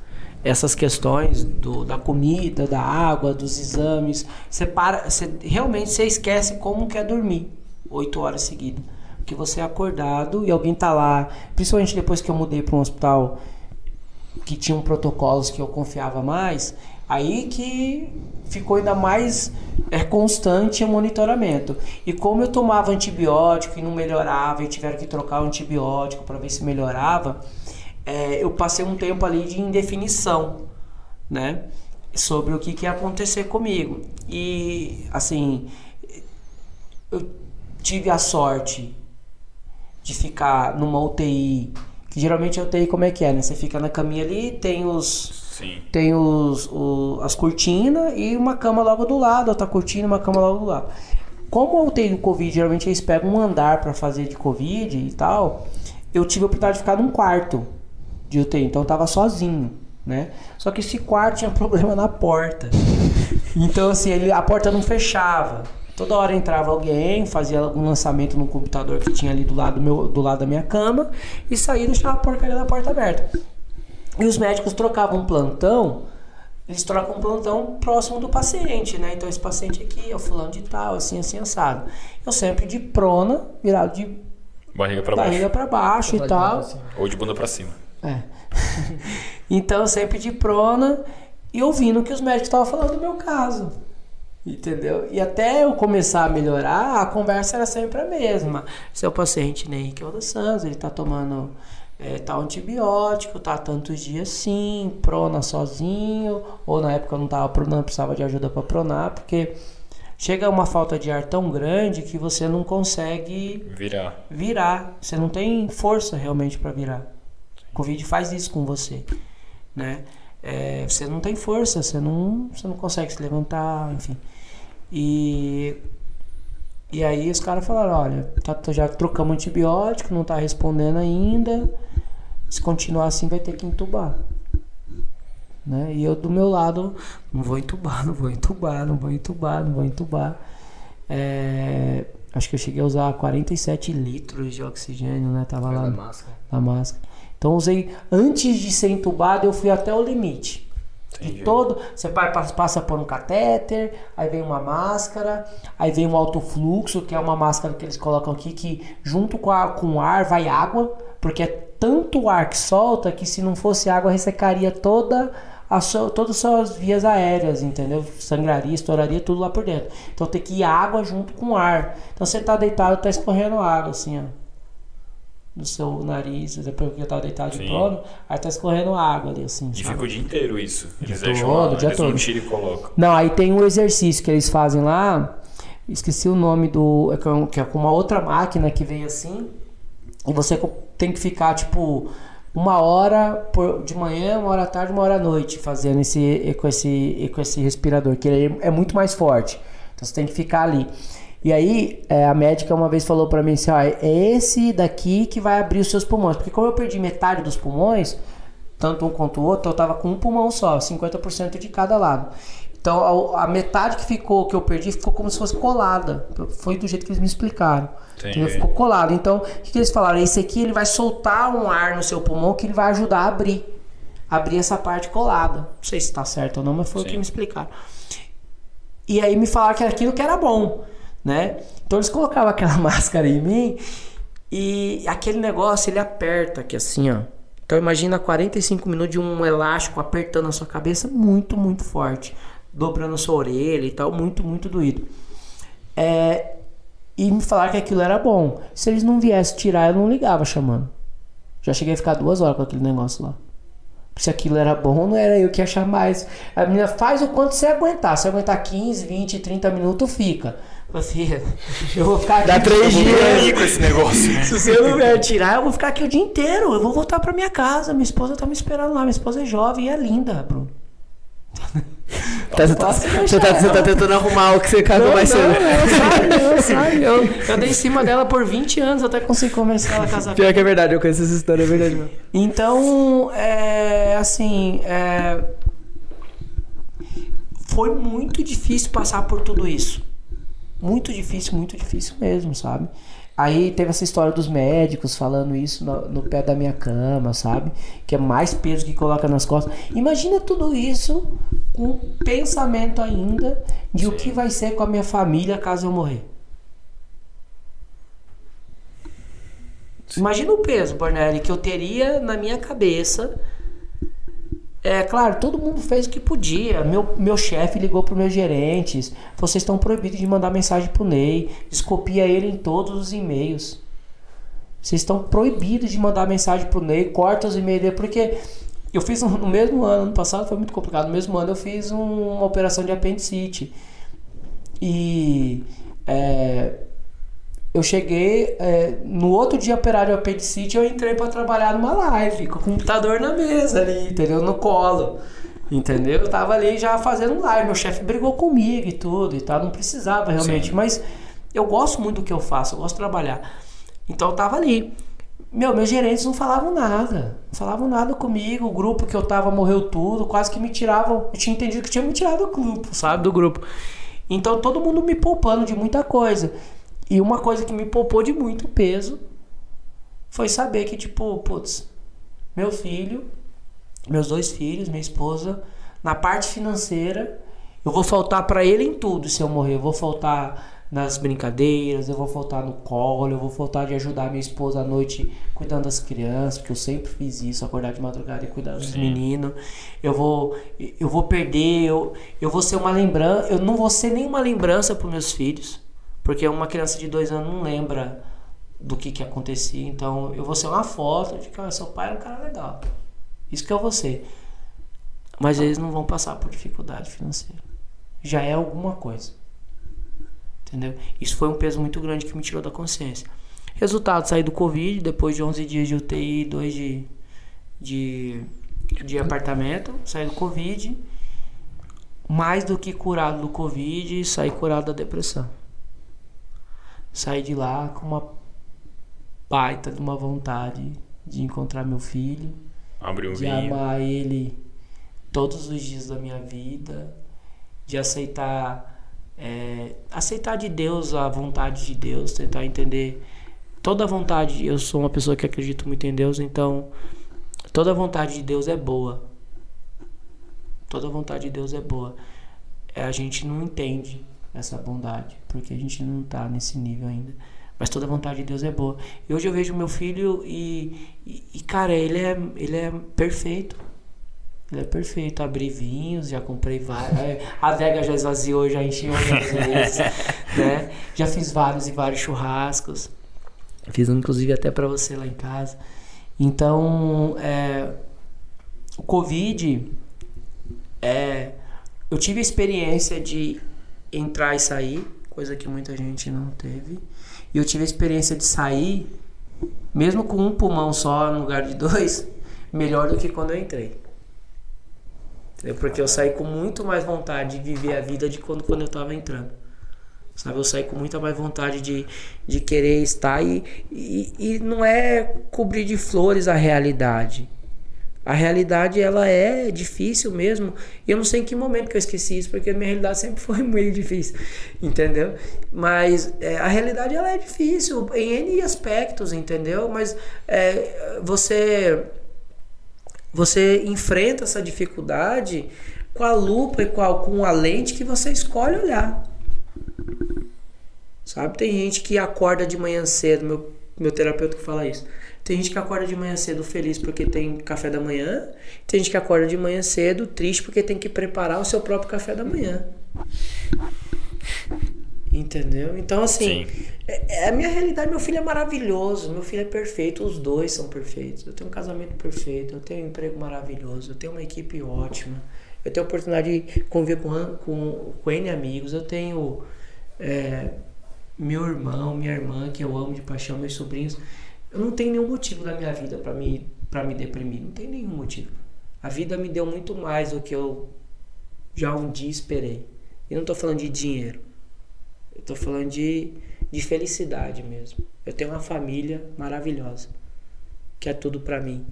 essas questões do, da comida, da água, dos exames, você para, você realmente você esquece como quer dormir oito horas seguidas. Porque você é acordado e alguém tá lá, principalmente depois que eu mudei para um hospital que tinha um protocolos que eu confiava mais, aí que ficou ainda mais é, constante o monitoramento. E como eu tomava antibiótico e não melhorava e tiveram que trocar o antibiótico para ver se melhorava, é, eu passei um tempo ali de indefinição, né? Sobre o que, que ia acontecer comigo. E, assim, eu tive a sorte de ficar numa UTI, que geralmente a UTI como é que é, né? Você fica na caminha ali, tem os Sim. tem os, as cortinas e uma cama logo do lado, outra cortina, uma cama logo do lado. Como a UTI do Covid, geralmente eles pegam um andar para fazer de Covid e tal, eu tive a oportunidade de ficar num quarto de UTI, então eu tava sozinho, né? Só que esse quarto tinha problema na porta. Então assim, ele, a porta não fechava. Toda hora entrava alguém, fazia algum lançamento no computador que tinha ali do lado, do meu, do lado da minha cama e saía e deixava a porcaria da porta aberta. E os médicos trocavam um plantão, eles trocam um plantão próximo do paciente, né? Então esse paciente aqui é o fulano de tal, assim, assim, assado. Eu sempre de prona, virado de Barriga pra barriga baixo. para baixo e tal. Ou de bunda pra cima. É. então sempre de prona e ouvindo o que os médicos estavam falando do meu caso. Entendeu? E até eu começar a melhorar, a conversa era sempre a mesma. Seu paciente Henrique dos Santos, ele tá tomando é, tal antibiótico, tá tantos dias sim, prona sozinho, ou na época eu não tava pronando, precisava de ajuda para pronar, porque chega uma falta de ar tão grande que você não consegue Virar. virar. Você não tem força realmente para virar. Covid faz isso com você, né? É, você não tem força, você não, você não consegue se levantar, enfim. E e aí os caras falaram, olha, tá, tá- já trocamos antibiótico, não tá respondendo ainda. Se continuar assim vai ter que entubar. Né? E eu do meu lado, não vou entubar, não vou entubar, não vou entubar, não vou entubar. É, acho que eu cheguei a usar 47 litros de oxigênio, né? Tava lá na máscara. máscara. Então usei, antes de ser entubado, eu fui até o limite. De todo, você passa, passa por um catéter, aí vem uma máscara, aí vem um alto fluxo, que é uma máscara que eles colocam aqui, que junto com, a, com o ar vai água, porque é tanto ar que solta que se não fosse água ressecaria toda a sua- todas as suas vias aéreas, entendeu? Sangraria, estouraria tudo lá por dentro. Então tem que ir água junto com ar. Então você tá deitado, tá escorrendo água, assim, ó. Do seu nariz, depois que eu tava deitado de Sim. prono, aí tá escorrendo água ali, assim. E sabe? fica o dia inteiro isso. Eles dia deixam todo, lá, dia eles não todo. tiram e colocam. Não, aí tem um exercício que eles fazem lá. Esqueci o nome do. é com- Que é com uma outra máquina que vem assim. E você tem que ficar, tipo, uma hora por, de manhã, uma hora à tarde, uma hora à noite, fazendo esse, com, esse, com esse respirador, que ele é muito mais forte. Então você tem que ficar ali. E aí, é, a médica uma vez falou pra mim assim: ó, é esse daqui que vai abrir os seus pulmões. Porque como eu perdi metade dos pulmões, tanto um quanto o outro, eu tava com um pulmão só, 50% de cada lado. Então a, a metade que ficou, que eu perdi, ficou como se fosse colada. Foi do jeito que eles me explicaram. Entendeu? Ficou colado. Então, o que, que eles falaram? Esse aqui ele vai soltar um ar no seu pulmão que ele vai ajudar a abrir. Abrir essa parte colada. Não sei se tá certo ou não, mas foi o Sim. que me explicaram. E aí me falaram que era aquilo que era bom, né? Então eles colocavam aquela máscara em mim e aquele negócio ele aperta aqui assim, ó. Então imagina 45 minutos de um elástico apertando a sua cabeça muito, muito forte, dobrando a sua orelha e tal, muito, muito doído. É, e me falaram que aquilo era bom. Se eles não viessem tirar, eu não ligava chamando. Já cheguei a ficar duas horas com aquele negócio lá. Se aquilo era bom, não era eu que ia achar mais. A menina faz o quanto você aguentar. Se aguentar 15, 20, 30 minutos, fica. Eu falei, filha, eu vou ficar aqui. Dá três dias. com esse negócio. né? Se você não vier tirar, eu vou ficar aqui o dia inteiro. Eu vou voltar pra minha casa. Minha esposa tá me esperando lá. Minha esposa é jovem e é linda, Bruno. Tá- Você tá, você tá- você tá tentando arrumar o que você cagou mais cedo. Não. Eu, eu dei em cima dela por 20 anos até conseguir convencer ela a casar Pior que é verdade, eu conheço essa história, é verdade, mano. Então, é, assim, é, foi muito difícil passar por tudo isso. Muito difícil, muito difícil mesmo, sabe? Aí teve essa história dos médicos falando isso no, no pé da minha cama, sabe? Que é mais peso que coloca nas costas. Imagina tudo isso com pensamento ainda de o que vai ser com a minha família caso eu morrer. Imagina o peso, Bornelli, que eu teria na minha cabeça. É claro, todo mundo fez o que podia. Meu, meu chefe ligou para meus gerentes. Vocês estão proibidos de mandar mensagem pro Ney. Descopia ele em todos os e-mails. Vocês estão proibidos de mandar mensagem pro Ney. Corta os e-mails dele. Porque eu fiz um- no mesmo ano, ano passado foi muito complicado. No mesmo ano eu fiz um- uma operação de apendicite. E é, eu cheguei, é, no outro dia operário apendicite, eu entrei pra trabalhar numa live, com o computador na mesa ali, entendeu? No colo. Entendeu? Eu tava ali já fazendo live, meu chefe brigou comigo e tudo e tal, não precisava realmente, Sim. mas eu gosto muito do que eu faço, eu gosto de trabalhar. Então eu tava ali. Meu, meus gerentes não falavam nada. Não falavam nada comigo. O grupo que eu tava morreu tudo. Quase que me tiravam. Eu tinha entendido que tinha me tirado do grupo, sabe? Do grupo. Então todo mundo me poupando de muita coisa. E uma coisa que me poupou de muito peso foi saber que, tipo, putz, meu filho, meus dois filhos, minha esposa, na parte financeira, eu vou faltar pra ele em tudo se eu morrer. Eu vou faltar nas brincadeiras, eu vou faltar no colo, eu vou faltar de ajudar minha esposa à noite cuidando das crianças, porque eu sempre fiz isso, acordar de madrugada e cuidar dos Sim. meninos. Eu vou eu vou perder, eu, eu vou ser uma lembrança, eu não vou ser nenhuma lembrança para meus filhos, porque uma criança de dois anos não lembra do que que acontecia, então eu vou ser uma foto de que ah, seu pai era um cara legal. Isso que eu vou ser. Mas eles não vão passar por dificuldade financeira. Já é alguma coisa. Entendeu? Isso foi um peso muito grande que me tirou da consciência. Resultado, saí do Covid, depois de 11 dias de UTI, 2 de, de, de apartamento, saí do Covid. Mais do que curado do Covid, saí curado da depressão. Saí de lá com uma baita de uma vontade de encontrar meu filho, de vinho. amar ele todos os dias da minha vida, de aceitar é, aceitar de Deus a vontade de Deus, tentar entender toda a vontade. Eu sou uma pessoa que acredito muito em Deus, então toda a vontade de Deus é boa. Toda a vontade de Deus é boa. É, a gente não entende essa bondade, porque a gente não tá nesse nível ainda. Mas toda a vontade de Deus é boa. E hoje eu vejo meu filho e, e, e, cara, ele é, ele é perfeito. Ele é perfeito. Abri vinhos, já comprei vários. A adega já esvaziou, já enchi outras vezes. né? Já fiz vários e vários churrascos. Fiz um, inclusive até pra você lá em casa. Então, é, o Covid, é, eu tive a experiência de entrar e sair, coisa que muita gente não teve. E eu tive a experiência de sair, mesmo com um pulmão só no lugar de dois, melhor do que quando eu entrei. Entendeu? Porque eu saí com muito mais vontade de viver a vida de quando, quando eu tava entrando. Sabe, eu saí com muita mais vontade de, de querer estar e, e, e não é cobrir de flores a realidade. A realidade, ela é difícil mesmo. E eu não sei em que momento que eu esqueci isso, porque a minha realidade sempre foi muito difícil, entendeu? Mas é, a realidade, ela é difícil em N aspectos, entendeu? Mas é, você, você enfrenta essa dificuldade com a lupa e com a, com a lente que você escolhe olhar. Sabe? Tem gente que acorda de manhã cedo, meu, meu terapeuta que fala isso tem gente que acorda de manhã cedo feliz porque tem café da manhã. Tem gente que acorda de manhã cedo triste porque tem que preparar o seu próprio café da manhã. Entendeu? Então, assim, é, é, a minha realidade. Meu filho é maravilhoso, meu filho é perfeito, os dois são perfeitos. Eu tenho um casamento perfeito, eu tenho um emprego maravilhoso, eu tenho uma equipe ótima, eu tenho a oportunidade de conviver com, com, com N amigos, eu tenho é, meu irmão, minha irmã, que eu amo de paixão, meus sobrinhos. Eu não tenho nenhum motivo na minha vida para me, pra me deprimir. Não tem nenhum motivo. A vida me deu muito mais do que eu já um dia esperei. E não estou falando de dinheiro. Eu estou falando de, de felicidade mesmo. Eu tenho uma família maravilhosa. Que é tudo para mim.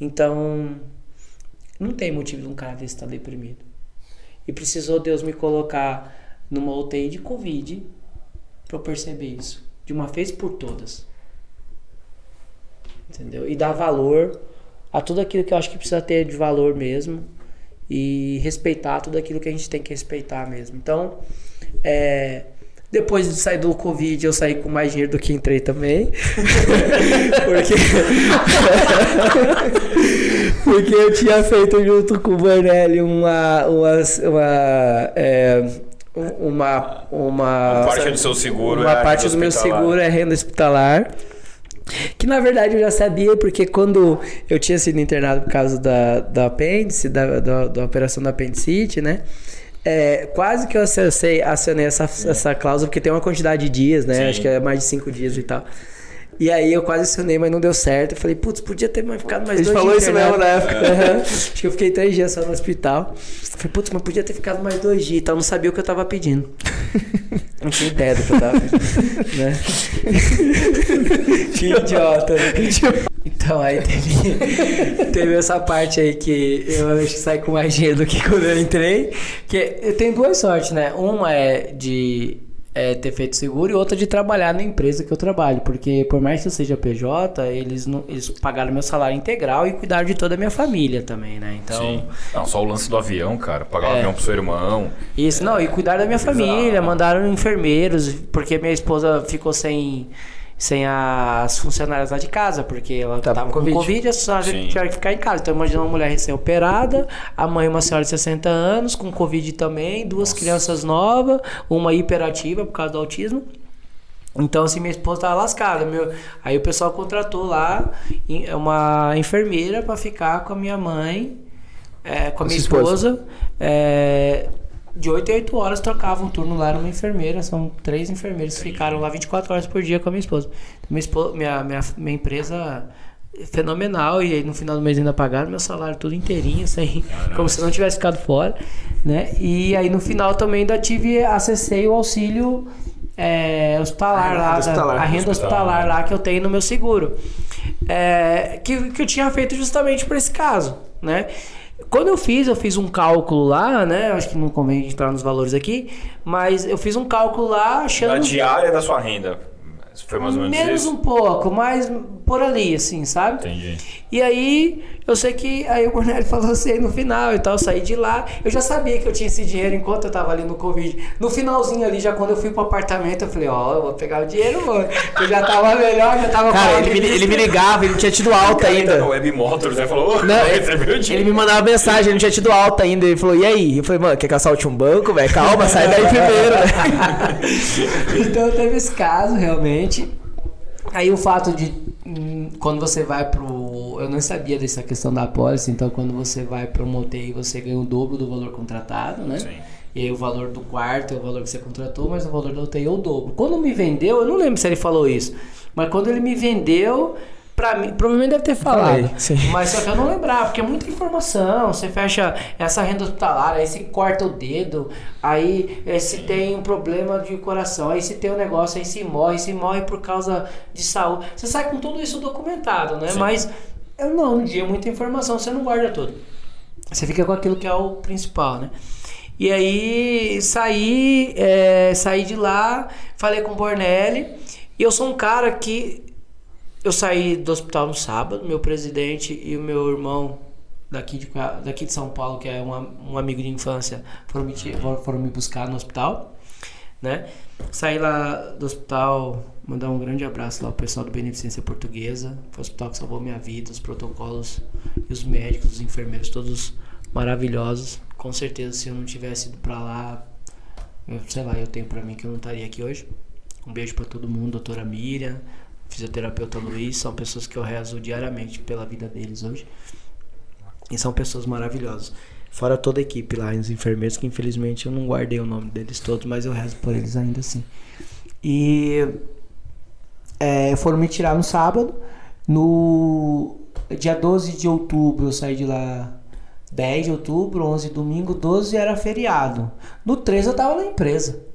Então, não tem motivo de um cara estar tá deprimido. E precisou Deus me colocar numa UTI de Covid para eu perceber isso. De uma vez por todas entendeu? E dar valor a tudo aquilo que eu acho que precisa ter de valor mesmo e respeitar tudo aquilo que a gente tem que respeitar mesmo. Então, é, depois de sair do Covid, eu saí com mais dinheiro do que entrei também. porque... porque eu tinha feito junto com o Bernelli uma. uma, uma é, uma, uma, parte do seu seguro uma é parte do meu seguro é renda hospitalar que na verdade eu já sabia, porque quando eu tinha sido internado por causa da, da apêndice, da, da, da operação da apendicite, né? É, quase que eu acessei, acionei essa, essa cláusula, porque tem uma quantidade de dias, né? Sim. Acho que é mais de cinco dias e tal. E aí eu quase acionei, mas não deu certo. Eu falei, putz, podia ter ficado mais dois dias. A gente falou isso mesmo na época. Uhum. Acho que eu fiquei três dias só no hospital. Eu falei, putz, mas podia ter ficado mais dois dias. Então eu não sabia o que eu tava pedindo. Não tinha ideia do que eu tava pedindo. né? que idiota. Né? Então aí teve, teve essa parte aí que eu acho que saí com mais dinheiro do que quando eu entrei. Que eu tenho duas sortes, né? Uma é de é, ter feito seguro e outra de trabalhar na empresa que eu trabalho. Porque por mais que eu seja PJ, eles, não, eles pagaram meu salário integral e cuidaram de toda a minha família também, né? Então. Sim. Não, só o lance do avião, cara. Pagar é, o avião pro seu irmão. Isso, é, não, e cuidar da minha família, mandaram enfermeiros, porque minha esposa ficou sem sem as funcionárias lá de casa, porque ela estava com COVID, COVID a senhora tinha que ficar em casa. Então imagina uma mulher recém-operada, a mãe uma senhora de 60 anos, com Covid também, duas Nossa. crianças novas, uma hiperativa por causa do autismo. Então, assim, minha esposa tava lascada. Meu... Aí o pessoal contratou lá uma enfermeira para ficar com a minha mãe, é, com a minha esposa. esposa é, de 8 a 8 horas trocava um turno lá, era uma enfermeira, são três enfermeiros que ficaram lá 24 horas por dia com a minha esposa. Minha, esposa, minha, minha, minha empresa é fenomenal e aí no final do mês ainda pagaram meu salário tudo inteirinho, sem, como se não tivesse ficado fora, né? E aí no final também ainda tive, acessei o auxílio é, hospitalar a lá, hospitalar. a renda hospitalar lá que eu tenho no meu seguro. É, que, que eu tinha feito justamente para esse caso, né? Quando eu fiz, eu fiz um cálculo lá, né? Acho que não convém entrar nos valores aqui, mas eu fiz um cálculo lá achando. Da diária da sua renda. Foi mais ou menos Menos isso? um pouco, mas por ali, assim, sabe? Entendi. E aí, eu sei que aí o Cornélio falou assim no final e tal, eu saí de lá. Eu já sabia que eu tinha esse dinheiro enquanto eu tava ali no Covid. No finalzinho ali, já quando eu fui pro apartamento, eu falei, ó, oh, eu vou pegar o dinheiro, mano. Eu já tava melhor, já tava Cara, ele me, ele me ligava, ele não tinha tido alta ainda. No Web Motors, né? Falou, não, ele, ele me mandava mensagem, ele não tinha tido alta ainda. Ele falou, e aí? Eu falei, mano, quer que assalte um banco, velho? Calma, sai daí primeiro, né? então teve esse caso, realmente. Aí o fato de hum, quando você vai pro. Eu não sabia dessa questão da apólice, então quando você vai pro motel você ganha o dobro do valor contratado, né? Sim. E aí o valor do quarto é o valor que você contratou, mas o valor do UTI é o dobro. Quando me vendeu, eu não lembro se ele falou isso, mas quando ele me vendeu, Pra mim, provavelmente deve ter falado. Falei, mas só que eu não lembrava, porque é muita informação. Você fecha essa renda hospitalar, aí você corta o dedo, aí eh, se tem um problema de coração, aí se tem um negócio, aí se morre, se morre por causa de saúde. Você sai com tudo isso documentado, né? Sim. Mas Não, no dia é muita informação, você não guarda tudo. Você fica com aquilo que é o principal, né? E aí saí, é, saí de lá, falei com o Bornelli. E eu sou um cara que. Eu saí do hospital no sábado, meu presidente e o meu irmão daqui de, daqui de São Paulo, que é um, um amigo de infância, foram me, foram me buscar no hospital, né? Saí lá do hospital, mandar um grande abraço lá ao pessoal do Beneficência Portuguesa, foi o hospital que salvou minha vida, os protocolos e os médicos, os enfermeiros, todos maravilhosos. Com certeza, se eu não tivesse ido pra lá, eu, sei lá, eu tenho pra mim que eu não estaria aqui hoje. Um beijo para todo mundo, doutora Miriam, fisioterapeuta Luiz, são pessoas que eu rezo diariamente pela vida deles hoje. E são pessoas maravilhosas. Fora toda a equipe lá, os enfermeiros, que infelizmente eu não guardei o nome deles todos, mas eu rezo por eles ainda assim. E é, foram me tirar no sábado. No dia 12 de outubro eu saí de lá 10 de outubro, 11 domingo, 12 era feriado. No 13 eu tava na empresa.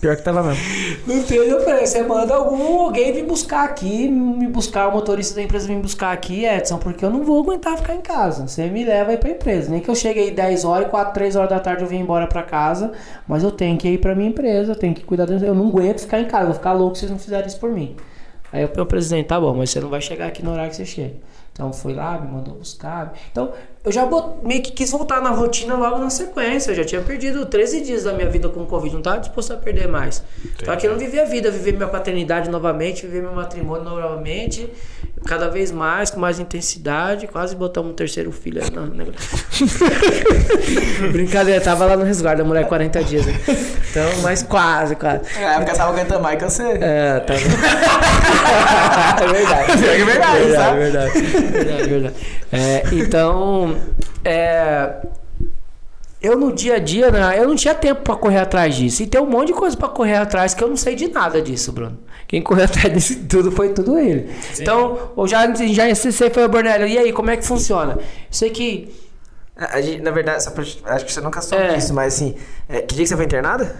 Pior que tava mesmo. No 13 eu falei, você manda algum, alguém vir buscar aqui, me buscar, o motorista da empresa vir buscar aqui, Edson, porque eu não vou aguentar ficar em casa. Você me leva aí pra empresa. Nem que eu chegue aí 10 horas e 4, 3 horas da tarde eu vim embora pra casa, mas eu tenho que ir pra minha empresa, eu tenho que cuidar da Eu não aguento ficar em casa, vou ficar louco se vocês não fizerem isso por mim. Aí o presidente, tá bom, mas você não vai chegar aqui no horário que você chega. Então foi lá, me mandou buscar. Então eu já meio que quis voltar na rotina logo na sequência. Eu já tinha perdido 13 dias da minha vida com o Covid, não estava disposto a perder mais. Entendi. que eu não viver a vida, viver minha paternidade novamente, viver meu matrimônio novamente, cada vez mais, com mais intensidade. Quase botamos um terceiro filho aí no negócio. Brincadeira, tava lá no resguardo, a mulher 40 dias. Né? Então, mas quase, quase. É, porque eu tava aguentando mais que você. É, tava. é verdade. É verdade, é verdade, verdade verdade, verdade. É, então, é, eu no dia a dia, né, eu não tinha tempo para correr atrás disso. E tem um monte de coisa para correr atrás que eu não sei de nada disso, Bruno. Quem correu atrás disso tudo foi tudo ele. Sim. Então, eu já, já você foi o Bornelli. E aí, como é que funciona? Eu sei que. A gente, na verdade, acho que você nunca soube é. disso, mas assim, é, que dia que você foi internada?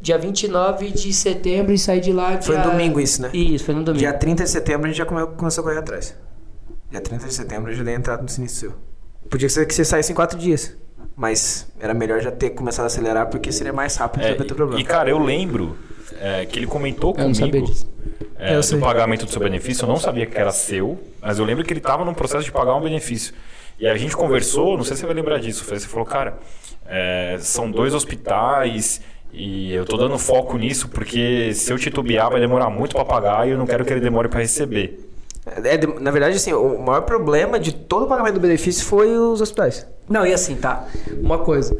Dia 29 de setembro e saí de lá. Dia... Foi no domingo isso, né? Isso, foi no domingo. Dia 30 de setembro a gente já começou a correr atrás. Dia 30 de setembro eu já dei entrada no sinistro seu. Podia ser que você saísse em quatro dias. Mas era melhor já ter começado a acelerar porque seria mais rápido é, ter problema. E cara, eu lembro é, que ele comentou eu comigo é, do pagamento do seu benefício. Eu não sabia que era seu, mas eu lembro que ele estava no processo de pagar um benefício. E a gente conversou, não sei se você vai lembrar disso. Você falou, cara, é, são dois hospitais e eu tô dando foco nisso porque se eu titubear vai demorar muito para pagar e eu não quero que ele demore para receber. É, na verdade, assim, o maior problema de todo o pagamento do benefício foi os hospitais. Não, e assim, tá. Uma coisa.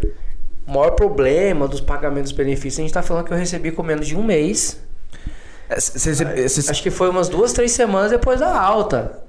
O maior problema dos pagamentos dos benefícios, a gente tá falando que eu recebi com menos de um mês. É, cê, cê, cê, Acho que foi umas duas, três semanas depois da alta.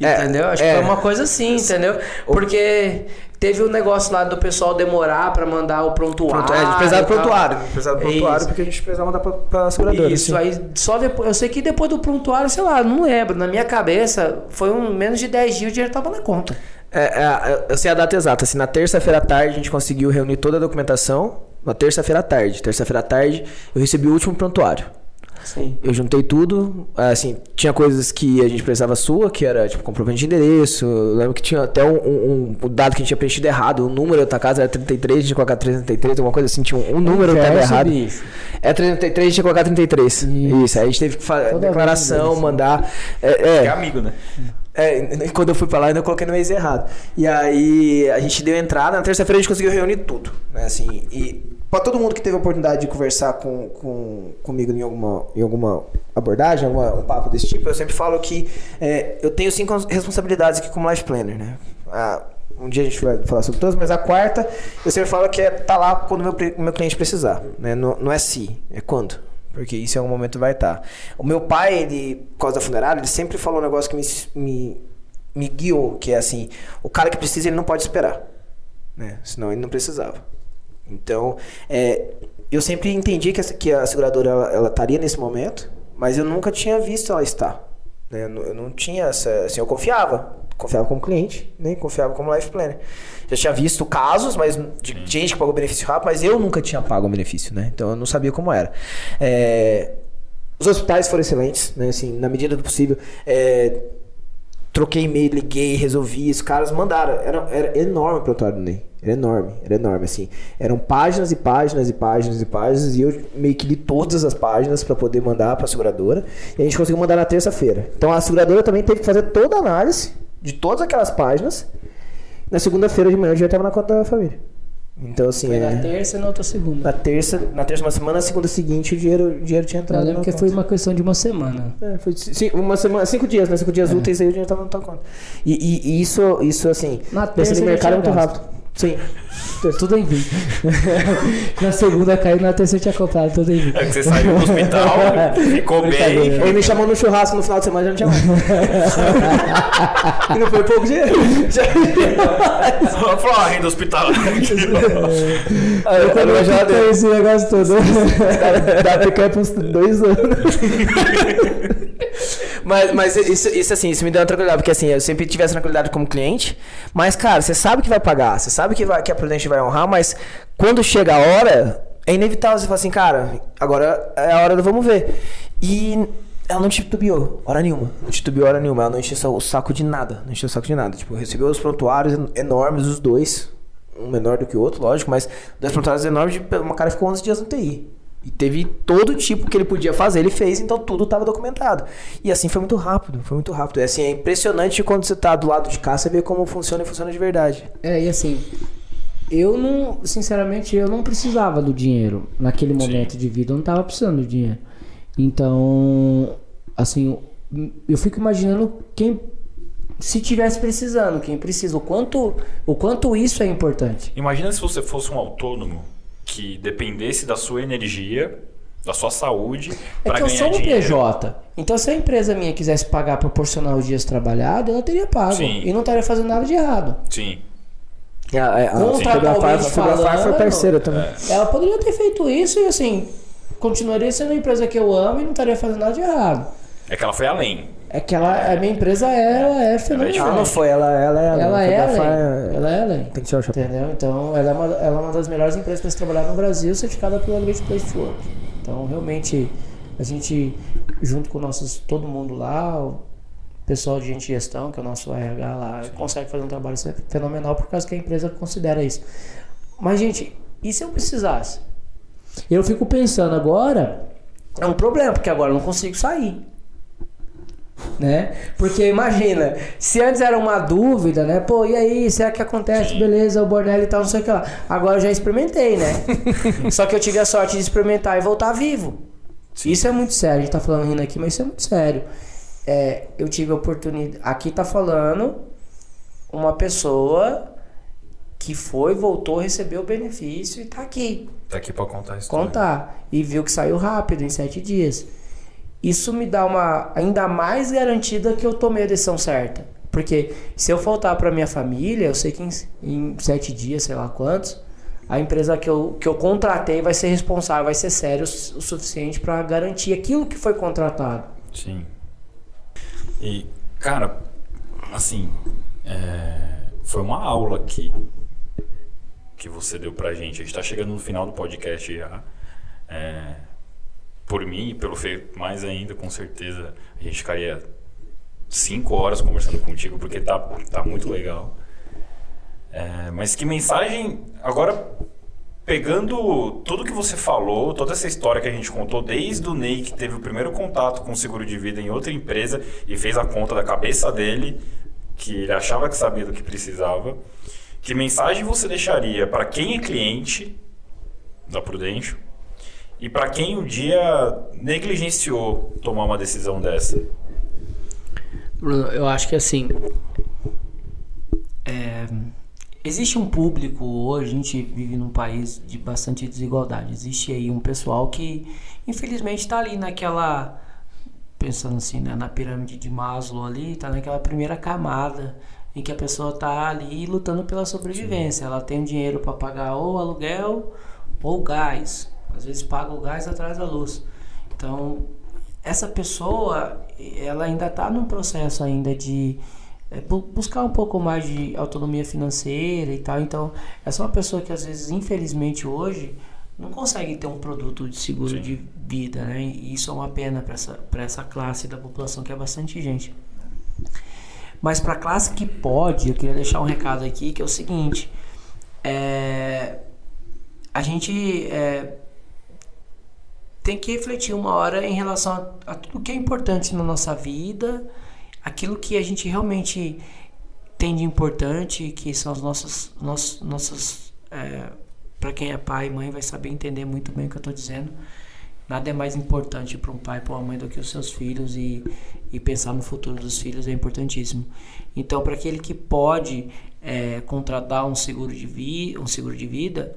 É, entendeu? Acho é, que foi uma coisa assim, entendeu? Porque teve o um negócio lá do pessoal demorar para mandar o prontuário. Pronto, é, a gente precisava do prontuário. Precisava do prontuário Isso. porque a gente precisava mandar pra, pra seguradora. Isso, assim. aí só depois. Eu sei que depois do prontuário, sei lá, não lembro. Na minha cabeça, foi um menos de 10 dias o dinheiro tava na conta. É, é, eu sei a data exata. Assim, na terça-feira à tarde a gente conseguiu reunir toda a documentação. Na terça-feira à tarde. Terça-feira à tarde eu recebi o último prontuário. Sim. Eu juntei tudo, assim, tinha coisas que a gente precisava sua, que era tipo comprovante de endereço. Eu lembro que tinha até um, um, um dado que a gente tinha preenchido errado. O número da tua casa era 33, a gente tinha colocado 333, alguma coisa assim, tinha um, um número que estava errado. Bicho. É 333, a gente tinha colocado 33. Isso. Isso. Aí a gente teve que fazer declaração, mandar. É, é, é amigo, né? É, quando eu fui pra lá, ainda coloquei no mês errado. E aí a gente deu entrada, na terça-feira a gente conseguiu reunir tudo. Né, assim, e para todo mundo que teve a oportunidade de conversar com, com, comigo em alguma, em alguma abordagem, alguma, um papo desse tipo, eu sempre falo que é, eu tenho cinco responsabilidades aqui como life planner, né? Ah, um dia a gente vai falar sobre todas, mas a quarta eu sempre falo que é tá lá quando meu, meu cliente precisar, né? Não, não é se, é quando. Porque isso em algum momento vai estar. Tá. O meu pai, ele, por causa da funerária, ele sempre falou um negócio que me, me, me guiou, que é assim, o cara que precisa, ele não pode esperar. Né? Senão ele não precisava. Então, é, eu sempre entendi que, que a seguradora ela, ela estaria nesse momento, mas eu nunca tinha visto ela estar. Né? Eu, não, eu não tinha essa. Assim, eu confiava. Confiava como cliente, nem né? confiava como life planner. Já tinha visto casos, mas de gente que pagou benefício rápido, mas eu nunca tinha pago o benefício, né? Então eu não sabia como era. É, os hospitais foram excelentes, né? Assim, na medida do possível. É, troquei e-mail, liguei, resolvi. Os caras mandaram. Era, era enorme o prontuário do Ney. Era enorme, era enorme, assim. Eram páginas e páginas e páginas e páginas. E eu meio que li todas as páginas para poder mandar pra seguradora. E a gente conseguiu mandar na terça-feira. Então a seguradora também teve que fazer toda a análise de todas aquelas páginas. Na segunda-feira de manhã eu já tava na conta da família. Então, assim, Foi é. na terça e na outra segunda. Na terça, na terça uma semana, na segunda seguinte o dinheiro, o dinheiro tinha Eu entrado. lembro na que conta. foi uma questão de uma semana. É, foi ci- uma semana, cinco dias, né? Cinco dias úteis aí o dinheiro tava na tua conta. E, e- e isso, isso assim, Na terça já mercado é muito gasto. rápido. Sim. Tudo em vinho. na segunda caiu, na terça eu tinha comprado tudo em vinho. É que você saiu do hospital, ficou bem. Ele me chamou no churrasco no final de semana já não tinha mais. e não foi pouco dinheiro. Falou, ah, renda hospitalar. Aí eu quando eu já Então, esse negócio todo. dá picanha uns dois anos. Mas mas isso, isso assim, isso me deu uma tranquilidade, porque assim, eu sempre tive essa tranquilidade como cliente, mas cara, você sabe que vai pagar, você sabe que, vai, que a Prudente vai honrar, mas quando chega a hora, é inevitável você falar assim, cara, agora é a hora do vamos ver. E ela não titubeou, hora nenhuma. Não titubeou hora nenhuma, ela não encheu o saco de nada, não encheu o saco de nada. Tipo, recebeu os prontuários en- enormes, os dois, um menor do que o outro, lógico, mas dois prontuários enormes, uma cara ficou 11 dias no TI. E teve todo tipo que ele podia fazer, ele fez, então tudo estava documentado. E assim foi muito rápido, foi muito rápido. É assim, é impressionante quando você tá do lado de cá, você vê como funciona e funciona de verdade. É, e assim, eu não, sinceramente, eu não precisava do dinheiro naquele momento de vida, eu não tava precisando do dinheiro. Então, assim, eu fico imaginando quem se tivesse precisando, quem precisa, o quanto, o quanto isso é importante. Imagina se você fosse um autônomo que dependesse da sua energia, da sua saúde, É para que eu ganhar sou um dinheiro. PJ. Então, se a empresa minha quisesse pagar proporcional os dias trabalhados, ela teria pago. Sim. E não estaria fazendo nada de erado. Sim. A, a, a Fotografar- a Fotografar foi parceira também. Ela poderia ter feito isso e assim, continuaria sendo uma empresa que eu amo e não estaria fazendo nada de errado. É que ela foi além. É que ela, a minha empresa ela é fenomenal. Ah, não foi, ela, ela é Ela é Fotografar além. Ela é além. Tem que tirar o chapéu. Entendeu? Então, ela é, uma, ela é uma das melhores empresas para se trabalhar no Brasil, certificada pelo Elevate Place to Work. Então, realmente, a gente, junto com nossos, todo mundo lá, o pessoal de gente de gestão, que é o nosso RH lá, consegue fazer um trabalho fenomenal por causa que a empresa considera isso. Mas, gente, e se eu precisasse? Eu fico pensando agora, é um problema, porque agora eu não consigo sair né? Porque imagina, se antes era uma dúvida, né? Pô, e aí, será que acontece? Beleza, o Bornelli e tal, não sei o que lá. Agora eu já experimentei, né? Só que eu tive a sorte de experimentar e voltar vivo. Isso é muito sério, a gente tá falando rindo aqui, mas isso é muito sério. É, eu tive a oportunidade. Aqui tá falando uma pessoa que foi, voltou, recebeu o benefício e tá aqui Tá aqui pra contar a história. contar. E viu que saiu rápido, em sete dias. Isso me dá uma ainda mais garantida que eu tomei a decisão certa. Porque se eu faltar para minha família, eu sei que em, em sete dias, sei lá quantos, a empresa que eu, que eu contratei vai ser responsável, vai ser sério o, su- o suficiente para garantir aquilo que foi contratado. Sim. E, cara, assim, é, foi uma aula aqui que você deu pra gente. A gente tá chegando no final do podcast já. É, por mim e pelo Fê, mais ainda, com certeza, a gente ficaria cinco horas conversando contigo, porque tá, tá muito legal. É, mas que mensagem, agora pegando tudo que você falou, toda essa história que a gente contou, desde o Ney que teve o primeiro contato com o seguro de vida em outra empresa e fez a conta da cabeça dele, que ele achava que sabia do que precisava, que mensagem você deixaria para quem é cliente da Prudential e para quem um dia negligenciou tomar uma decisão dessa? Bruno, eu acho que assim. é, existe um público hoje, a gente vive num país de bastante desigualdade. Existe aí um pessoal que, infelizmente, está ali naquela. Pensando assim, né, na pirâmide de Maslow ali, está naquela primeira camada em que a pessoa está ali lutando pela sobrevivência. Ela tem dinheiro para pagar ou aluguel ou gás. Às vezes paga o gás atrás da luz. Então, essa pessoa, ela ainda está num processo ainda de é, bu- buscar um pouco mais de autonomia financeira e tal. Então, essa é uma pessoa que às vezes, infelizmente, hoje não consegue ter um produto de seguro Sim. de vida, né? E isso é uma pena para essa, pra essa classe da população que é bastante gente. Mas para a classe que pode, eu queria deixar um recado aqui que é o seguinte: é, a gente é, tem que refletir uma hora em relação a, a tudo que é importante na nossa vida, aquilo que a gente realmente tem de importante, que são as nossas, nossas, nossas é, para quem é pai e mãe vai saber entender muito bem o que eu estou dizendo. Nada é mais importante para um pai para uma mãe do que os seus filhos e, e pensar no futuro dos filhos é importantíssimo. Então, para aquele que pode é, contratar um seguro de, vi, um seguro de vida,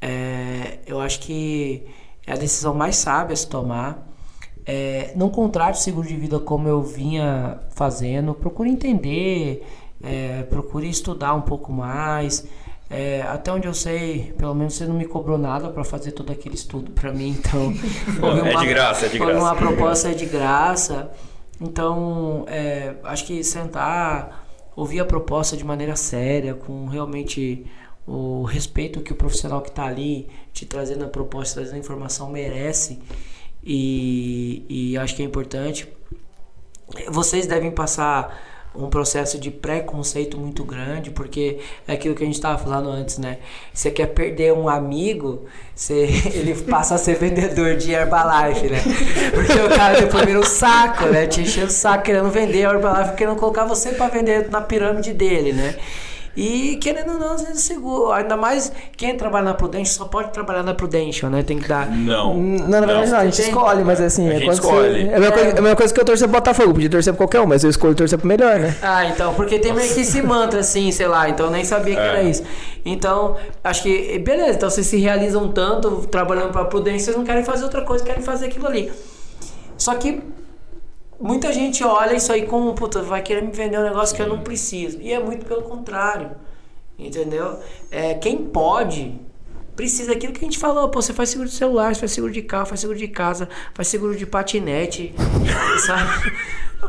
é, eu acho que é a decisão mais sábia a se tomar. É, não contrate seguro de vida como eu vinha fazendo. Procure entender, é, procure estudar um pouco mais. É, até onde eu sei, pelo menos você não me cobrou nada para fazer todo aquele estudo para mim, então. uma, é de graça, é de graça. Uma proposta é de graça. Então, é, acho que sentar, ouvir a proposta de maneira séria, com realmente o respeito que o profissional que está ali te trazendo a proposta, trazendo a informação merece e, e acho que é importante. Vocês devem passar um processo de preconceito muito grande, porque é aquilo que a gente estava falando antes, né? Você quer perder um amigo, você, ele passa a ser vendedor de Herbalife, né? Porque o cara depois vira um saco, né? Te enchendo o saco querendo vender Herbalife, querendo colocar você para vender na pirâmide dele, né? E querendo ou não, às vezes seguro. Ainda mais quem trabalha na Prudential só pode trabalhar na Prudential, né? Tem que dar. Não. Não, na verdade não, a gente Tem? escolhe, mas assim, A é gente escolhe. Você, é, a mesma coisa, é a mesma coisa que eu torcer pro Botafogo, podia torcer pra qualquer um, mas eu escolho torcer pro melhor, né? Ah, então, porque tem meio que esse mantra assim, sei lá, então eu nem sabia que É. era isso. Então, acho que, beleza, então vocês se realizam tanto trabalhando pra Prudência, vocês não querem fazer outra coisa, querem fazer aquilo ali. Só que muita gente olha isso aí como, puta, vai querer me vender um negócio que eu não preciso. E é muito pelo contrário. Entendeu? É, quem pode precisa daquilo que a gente falou, pô, você faz seguro de celular, você faz seguro de carro, faz seguro de casa, faz seguro de patinete, sabe?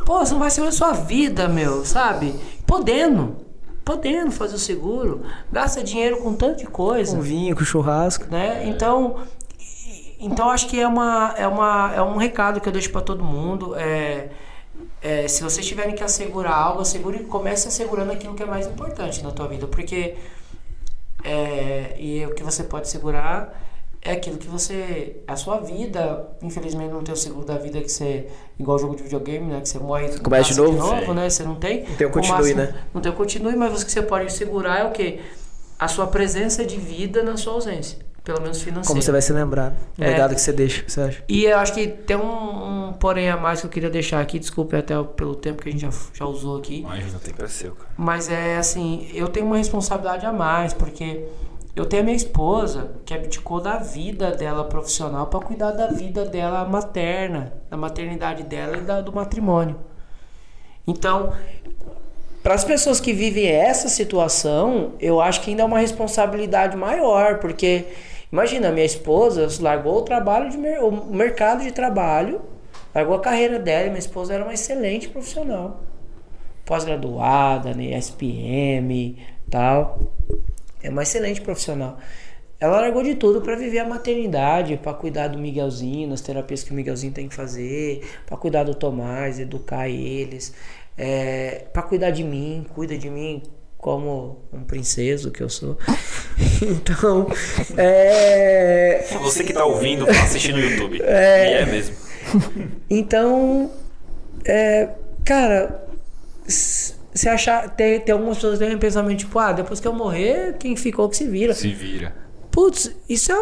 Pô, você não vai segurar a sua vida, meu, sabe? Podendo, podendo fazer o seguro, gasta dinheiro com tanto de coisa Com vinho, com churrasco. né? Então, então acho que é uma é uma é um recado que eu deixo para todo mundo. É, é, se vocês tiverem que assegurar algo, assegure comece assegurando aquilo que é mais importante na tua vida, porque é, e o que você pode segurar é aquilo que você a sua vida infelizmente não tem o seguro da vida que você igual jogo de videogame né que você morre Começa de novo? Sim. né você não tem Não tem o continue, máximo- né? não tem o continue mas o que você pode segurar é o que a sua presença de vida na sua ausência pelo menos financeira Como você vai se lembrar. O É. legado que você deixa, o que você acha? e eu acho que tem um, um porém a mais que eu queria deixar aqui, desculpe até pelo tempo que a gente já, já usou aqui, Mas não tem pra ser, cara. mas é assim, eu tenho uma responsabilidade a mais, porque eu tenho a minha esposa que abdicou da vida dela profissional para cuidar da vida dela materna, da maternidade dela e da, do matrimônio. Então, para as pessoas que vivem essa situação, eu acho que ainda é uma responsabilidade maior, porque imagina, minha esposa largou o trabalho de mer- o mercado de trabalho, largou a carreira dela, minha esposa era uma excelente profissional. Pós-graduada, né, SPM, tal. É uma excelente profissional. Ela largou de tudo para viver a maternidade, para cuidar do Miguelzinho, nas terapias que o Miguelzinho tem que fazer, para cuidar do Tomás, educar eles, é, para cuidar de mim, cuida de mim como um princeso que eu sou. então, é, Você que tá ouvindo, tá assistindo no YouTube. É, e é mesmo. então, é, cara, você achar, tem, tem algumas pessoas que têm um pensamento tipo, ah, depois que eu morrer, quem ficou que se vira. Se vira. Putz, isso é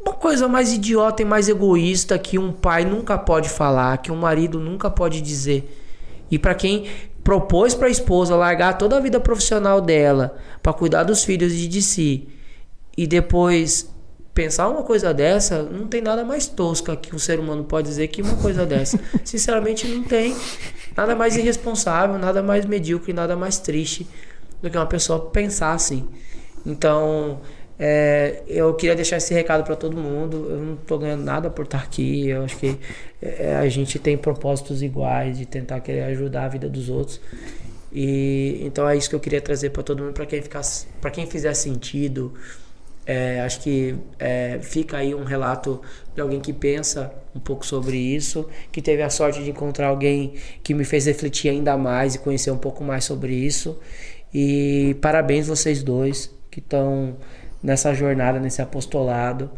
uma coisa mais idiota e mais egoísta que um pai nunca pode falar, que um marido nunca pode dizer. E pra quem propôs pra esposa largar toda a vida profissional dela pra cuidar dos filhos e de si, e depois pensar uma coisa dessa, não tem nada mais tosca que um ser humano pode dizer que uma coisa dessa. Sinceramente, não tem nada mais irresponsável, nada mais medíocre, nada mais triste do que uma pessoa pensar assim. Então, é, eu queria deixar esse recado para todo mundo. Eu não tô ganhando nada por estar aqui. Eu acho que é, a gente tem propósitos iguais de tentar querer ajudar a vida dos outros. E então é isso que eu queria trazer para todo mundo, para quem ficar, para quem fizer sentido, É, acho que é, fica aí um relato de alguém que pensa um pouco sobre isso, que teve a sorte de encontrar alguém que me fez refletir ainda mais e conhecer um pouco mais sobre isso. E parabéns vocês dois que estão nessa jornada, nesse apostolado.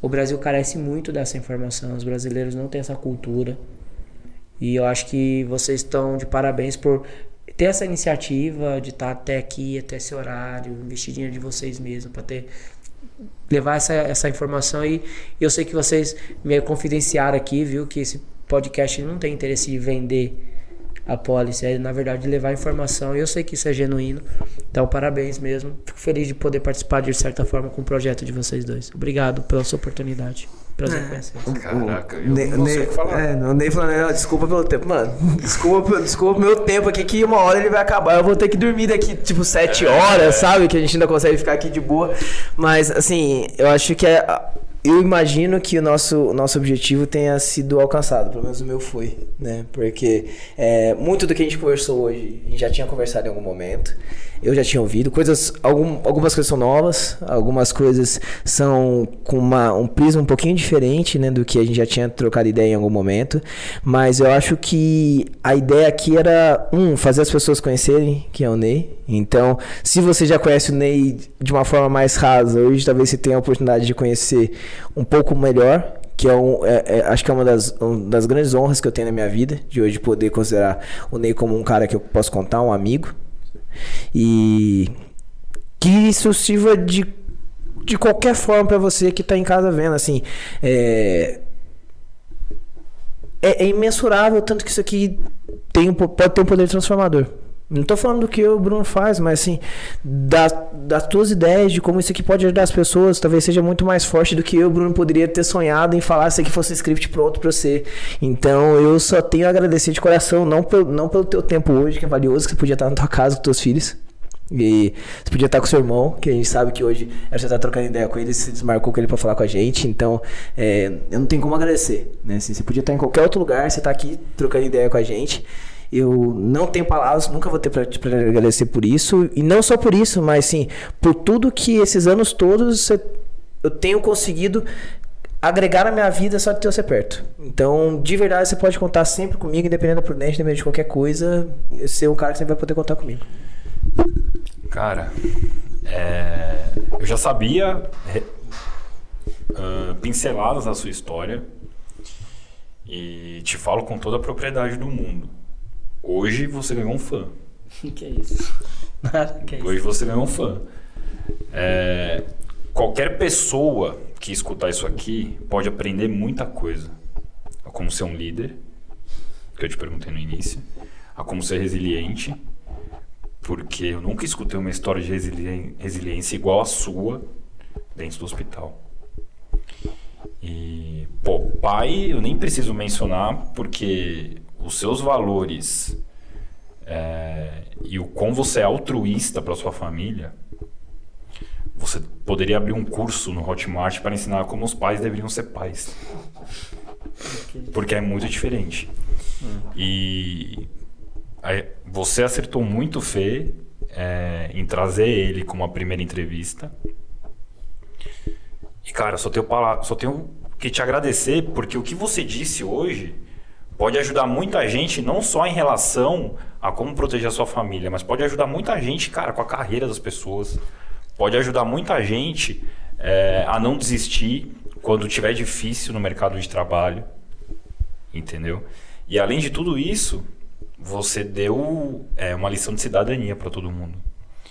O Brasil carece muito dessa informação, os brasileiros não têm essa cultura. E eu acho que vocês estão de parabéns por ter essa iniciativa de estar até aqui, até esse horário, investir dinheiro de vocês mesmos, para ter levar essa, essa informação e eu sei que vocês me confidenciaram aqui, viu, que esse podcast não tem interesse de vender a é na verdade levar informação e eu sei que isso é genuíno. Então, parabéns mesmo. Fico feliz de poder participar de certa forma com o projeto de vocês dois. Obrigado pela sua oportunidade. Prazer É. conhecer. Caraca, eu Ne- não sei o que falar. É, o Ney falando, "Não, desculpa pelo tempo. Mano, desculpa, desculpa meu tempo aqui, que uma hora ele vai acabar. Eu vou ter que dormir daqui, tipo, sete horas, sabe? Que a gente ainda consegue ficar aqui de boa. Mas, assim, eu acho que é. Eu imagino que o nosso, nosso objetivo tenha sido alcançado, pelo menos o meu foi, né? Porque é, muito do que a gente conversou hoje, a gente já tinha conversado em algum momento, eu já tinha ouvido. Coisas, algum, algumas coisas são novas, algumas coisas são com uma, um prisma um pouquinho diferente, né? Do que a gente já tinha trocado ideia em algum momento. Mas eu acho que a ideia aqui era, um, fazer as pessoas conhecerem quem é o Ney. Então, se você já conhece o Ney de uma forma mais rasa, hoje talvez você tenha a oportunidade de conhecer um pouco melhor, que é, um, é- é- acho que é uma das, um das grandes honras que eu tenho na minha vida, de hoje poder considerar o Ney como um cara que eu posso contar, um amigo. E que isso sirva de, de qualquer forma pra você que tá em casa vendo, assim, é, é, é imensurável tanto que isso aqui tem, po- pode ter um poder transformador. Não tô falando do que o Bruno faz, mas assim, da, das tuas ideias de como isso aqui pode ajudar as pessoas, talvez seja muito mais forte do que eu, Bruno, poderia ter sonhado em falar se aqui fosse um script pronto pra você. Então eu só tenho a agradecer de coração, não pelo, não pelo teu tempo hoje, que é valioso, que você podia estar na tua casa com teus filhos. E você podia estar com seu irmão, que a gente sabe que hoje você tá trocando ideia com ele, se desmarcou com ele pra falar com a gente. Então, é, eu não tenho como agradecer. Né? Assim, você podia estar em qualquer outro lugar, você tá aqui trocando ideia com a gente. Eu não tenho palavras, nunca vou ter pra agradecer por isso. E não só por isso, mas sim, por tudo que esses anos todos eu tenho conseguido agregar na minha vida só de ter você perto. Então, de verdade, você pode contar sempre comigo, independente da prudência, independente de qualquer coisa. Você é um cara que sempre vai poder contar comigo. Cara, é, eu já sabia ah, pinceladas da sua história e te falo com toda a propriedade do mundo. Hoje você ganhou um fã. que isso? Que isso? Hoje você ganhou um fã. É, qualquer pessoa que escutar isso aqui pode aprender muita coisa. A como ser um líder, que eu te perguntei no início. A como ser resiliente, porque eu nunca escutei uma história de resiliência igual a sua dentro do hospital. E, pô, pai, eu nem preciso mencionar, porque os seus valores é, e o quão você é altruísta para sua família, você poderia abrir um curso no Hotmart para ensinar como os pais deveriam ser pais. Porque é muito diferente. E aí, você acertou muito, Fê, é, em trazer ele como a primeira entrevista. E, cara, só tenho, só tenho que te agradecer, porque o que você disse hoje pode ajudar muita gente, não só em relação a como proteger a sua família, mas pode ajudar muita gente, cara, com a carreira das pessoas. Pode ajudar muita gente é, a não desistir quando tiver difícil no mercado de trabalho. Entendeu? E além de tudo isso, você deu é, uma lição de cidadania para todo mundo.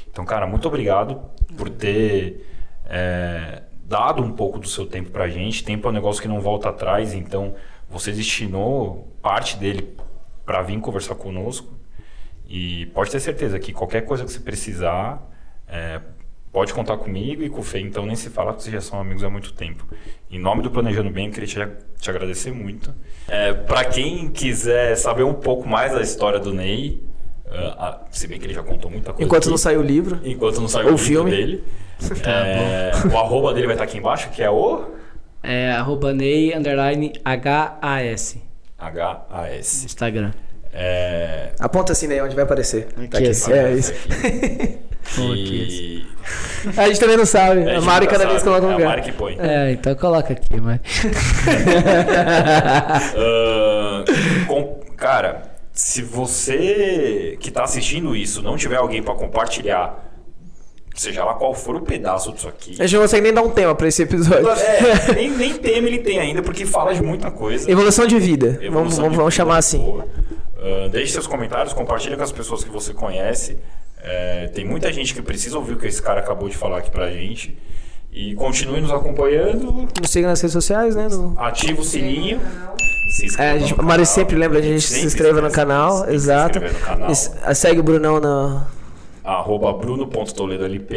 Então, cara, muito obrigado por ter é, dado um pouco do seu tempo pra gente. Tempo é um negócio que não volta atrás, então você destinou parte dele para vir conversar conosco. E pode ter certeza que qualquer coisa que você precisar, é, pode contar comigo e com o Fê. Então nem se fala que vocês já são amigos há muito tempo. Em nome do Planejando Bem, eu queria te, te agradecer muito. É, para quem quiser saber um pouco mais da história do Ney, ah, se bem que ele já contou muita coisa. Enquanto aqui. não saiu o livro. Enquanto não saiu o livro filme. dele. É, o arroba dele vai estar aqui embaixo, que é o É arroba Ney underline H-A-S. H-A-S. Instagram. É, Aponta assim, né? Onde vai aparecer. Aqui, Tá aqui. assim. É isso. aqui. E... A gente também não sabe. É, a Mari cada vez sabe, coloca um É a lugar. Mari que põe. É, então coloca aqui, mas. Ah, com- cara, se você que tá assistindo isso não tiver alguém pra compartilhar, seja lá qual for o pedaço disso aqui. A gente não consegue nem dar um tema pra esse episódio. É, nem, nem tema ele tem ainda, porque fala de muita coisa. Evolução de vida. Vamos, Evolução vamos, de vamos vida, chamar assim. Ah, deixe seus comentários, compartilha com as pessoas que você conhece. É, tem muita gente que precisa ouvir o que esse cara acabou de falar aqui pra gente. E continue nos acompanhando. Nos siga nas redes sociais, né? no- Ativa o sininho. Se inscreva É, a, gente, a sempre lembra a gente se Sempre inscreva no canal, se exato. inscrever no canal. Es- Segue o Brunão no Arroba bruno.toledolp.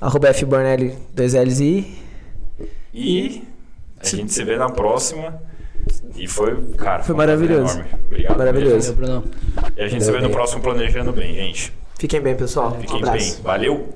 arroba fbornelli 2Ls e E a gente se vê na próxima. E foi, cara, Foi um prazer maravilhoso. enorme. Obrigado. Maravilhoso. mesmo. E a gente se vê no próximo Planejando Bem, gente. fiquem bem, pessoal. um Fiquem abraço. bem. Valeu!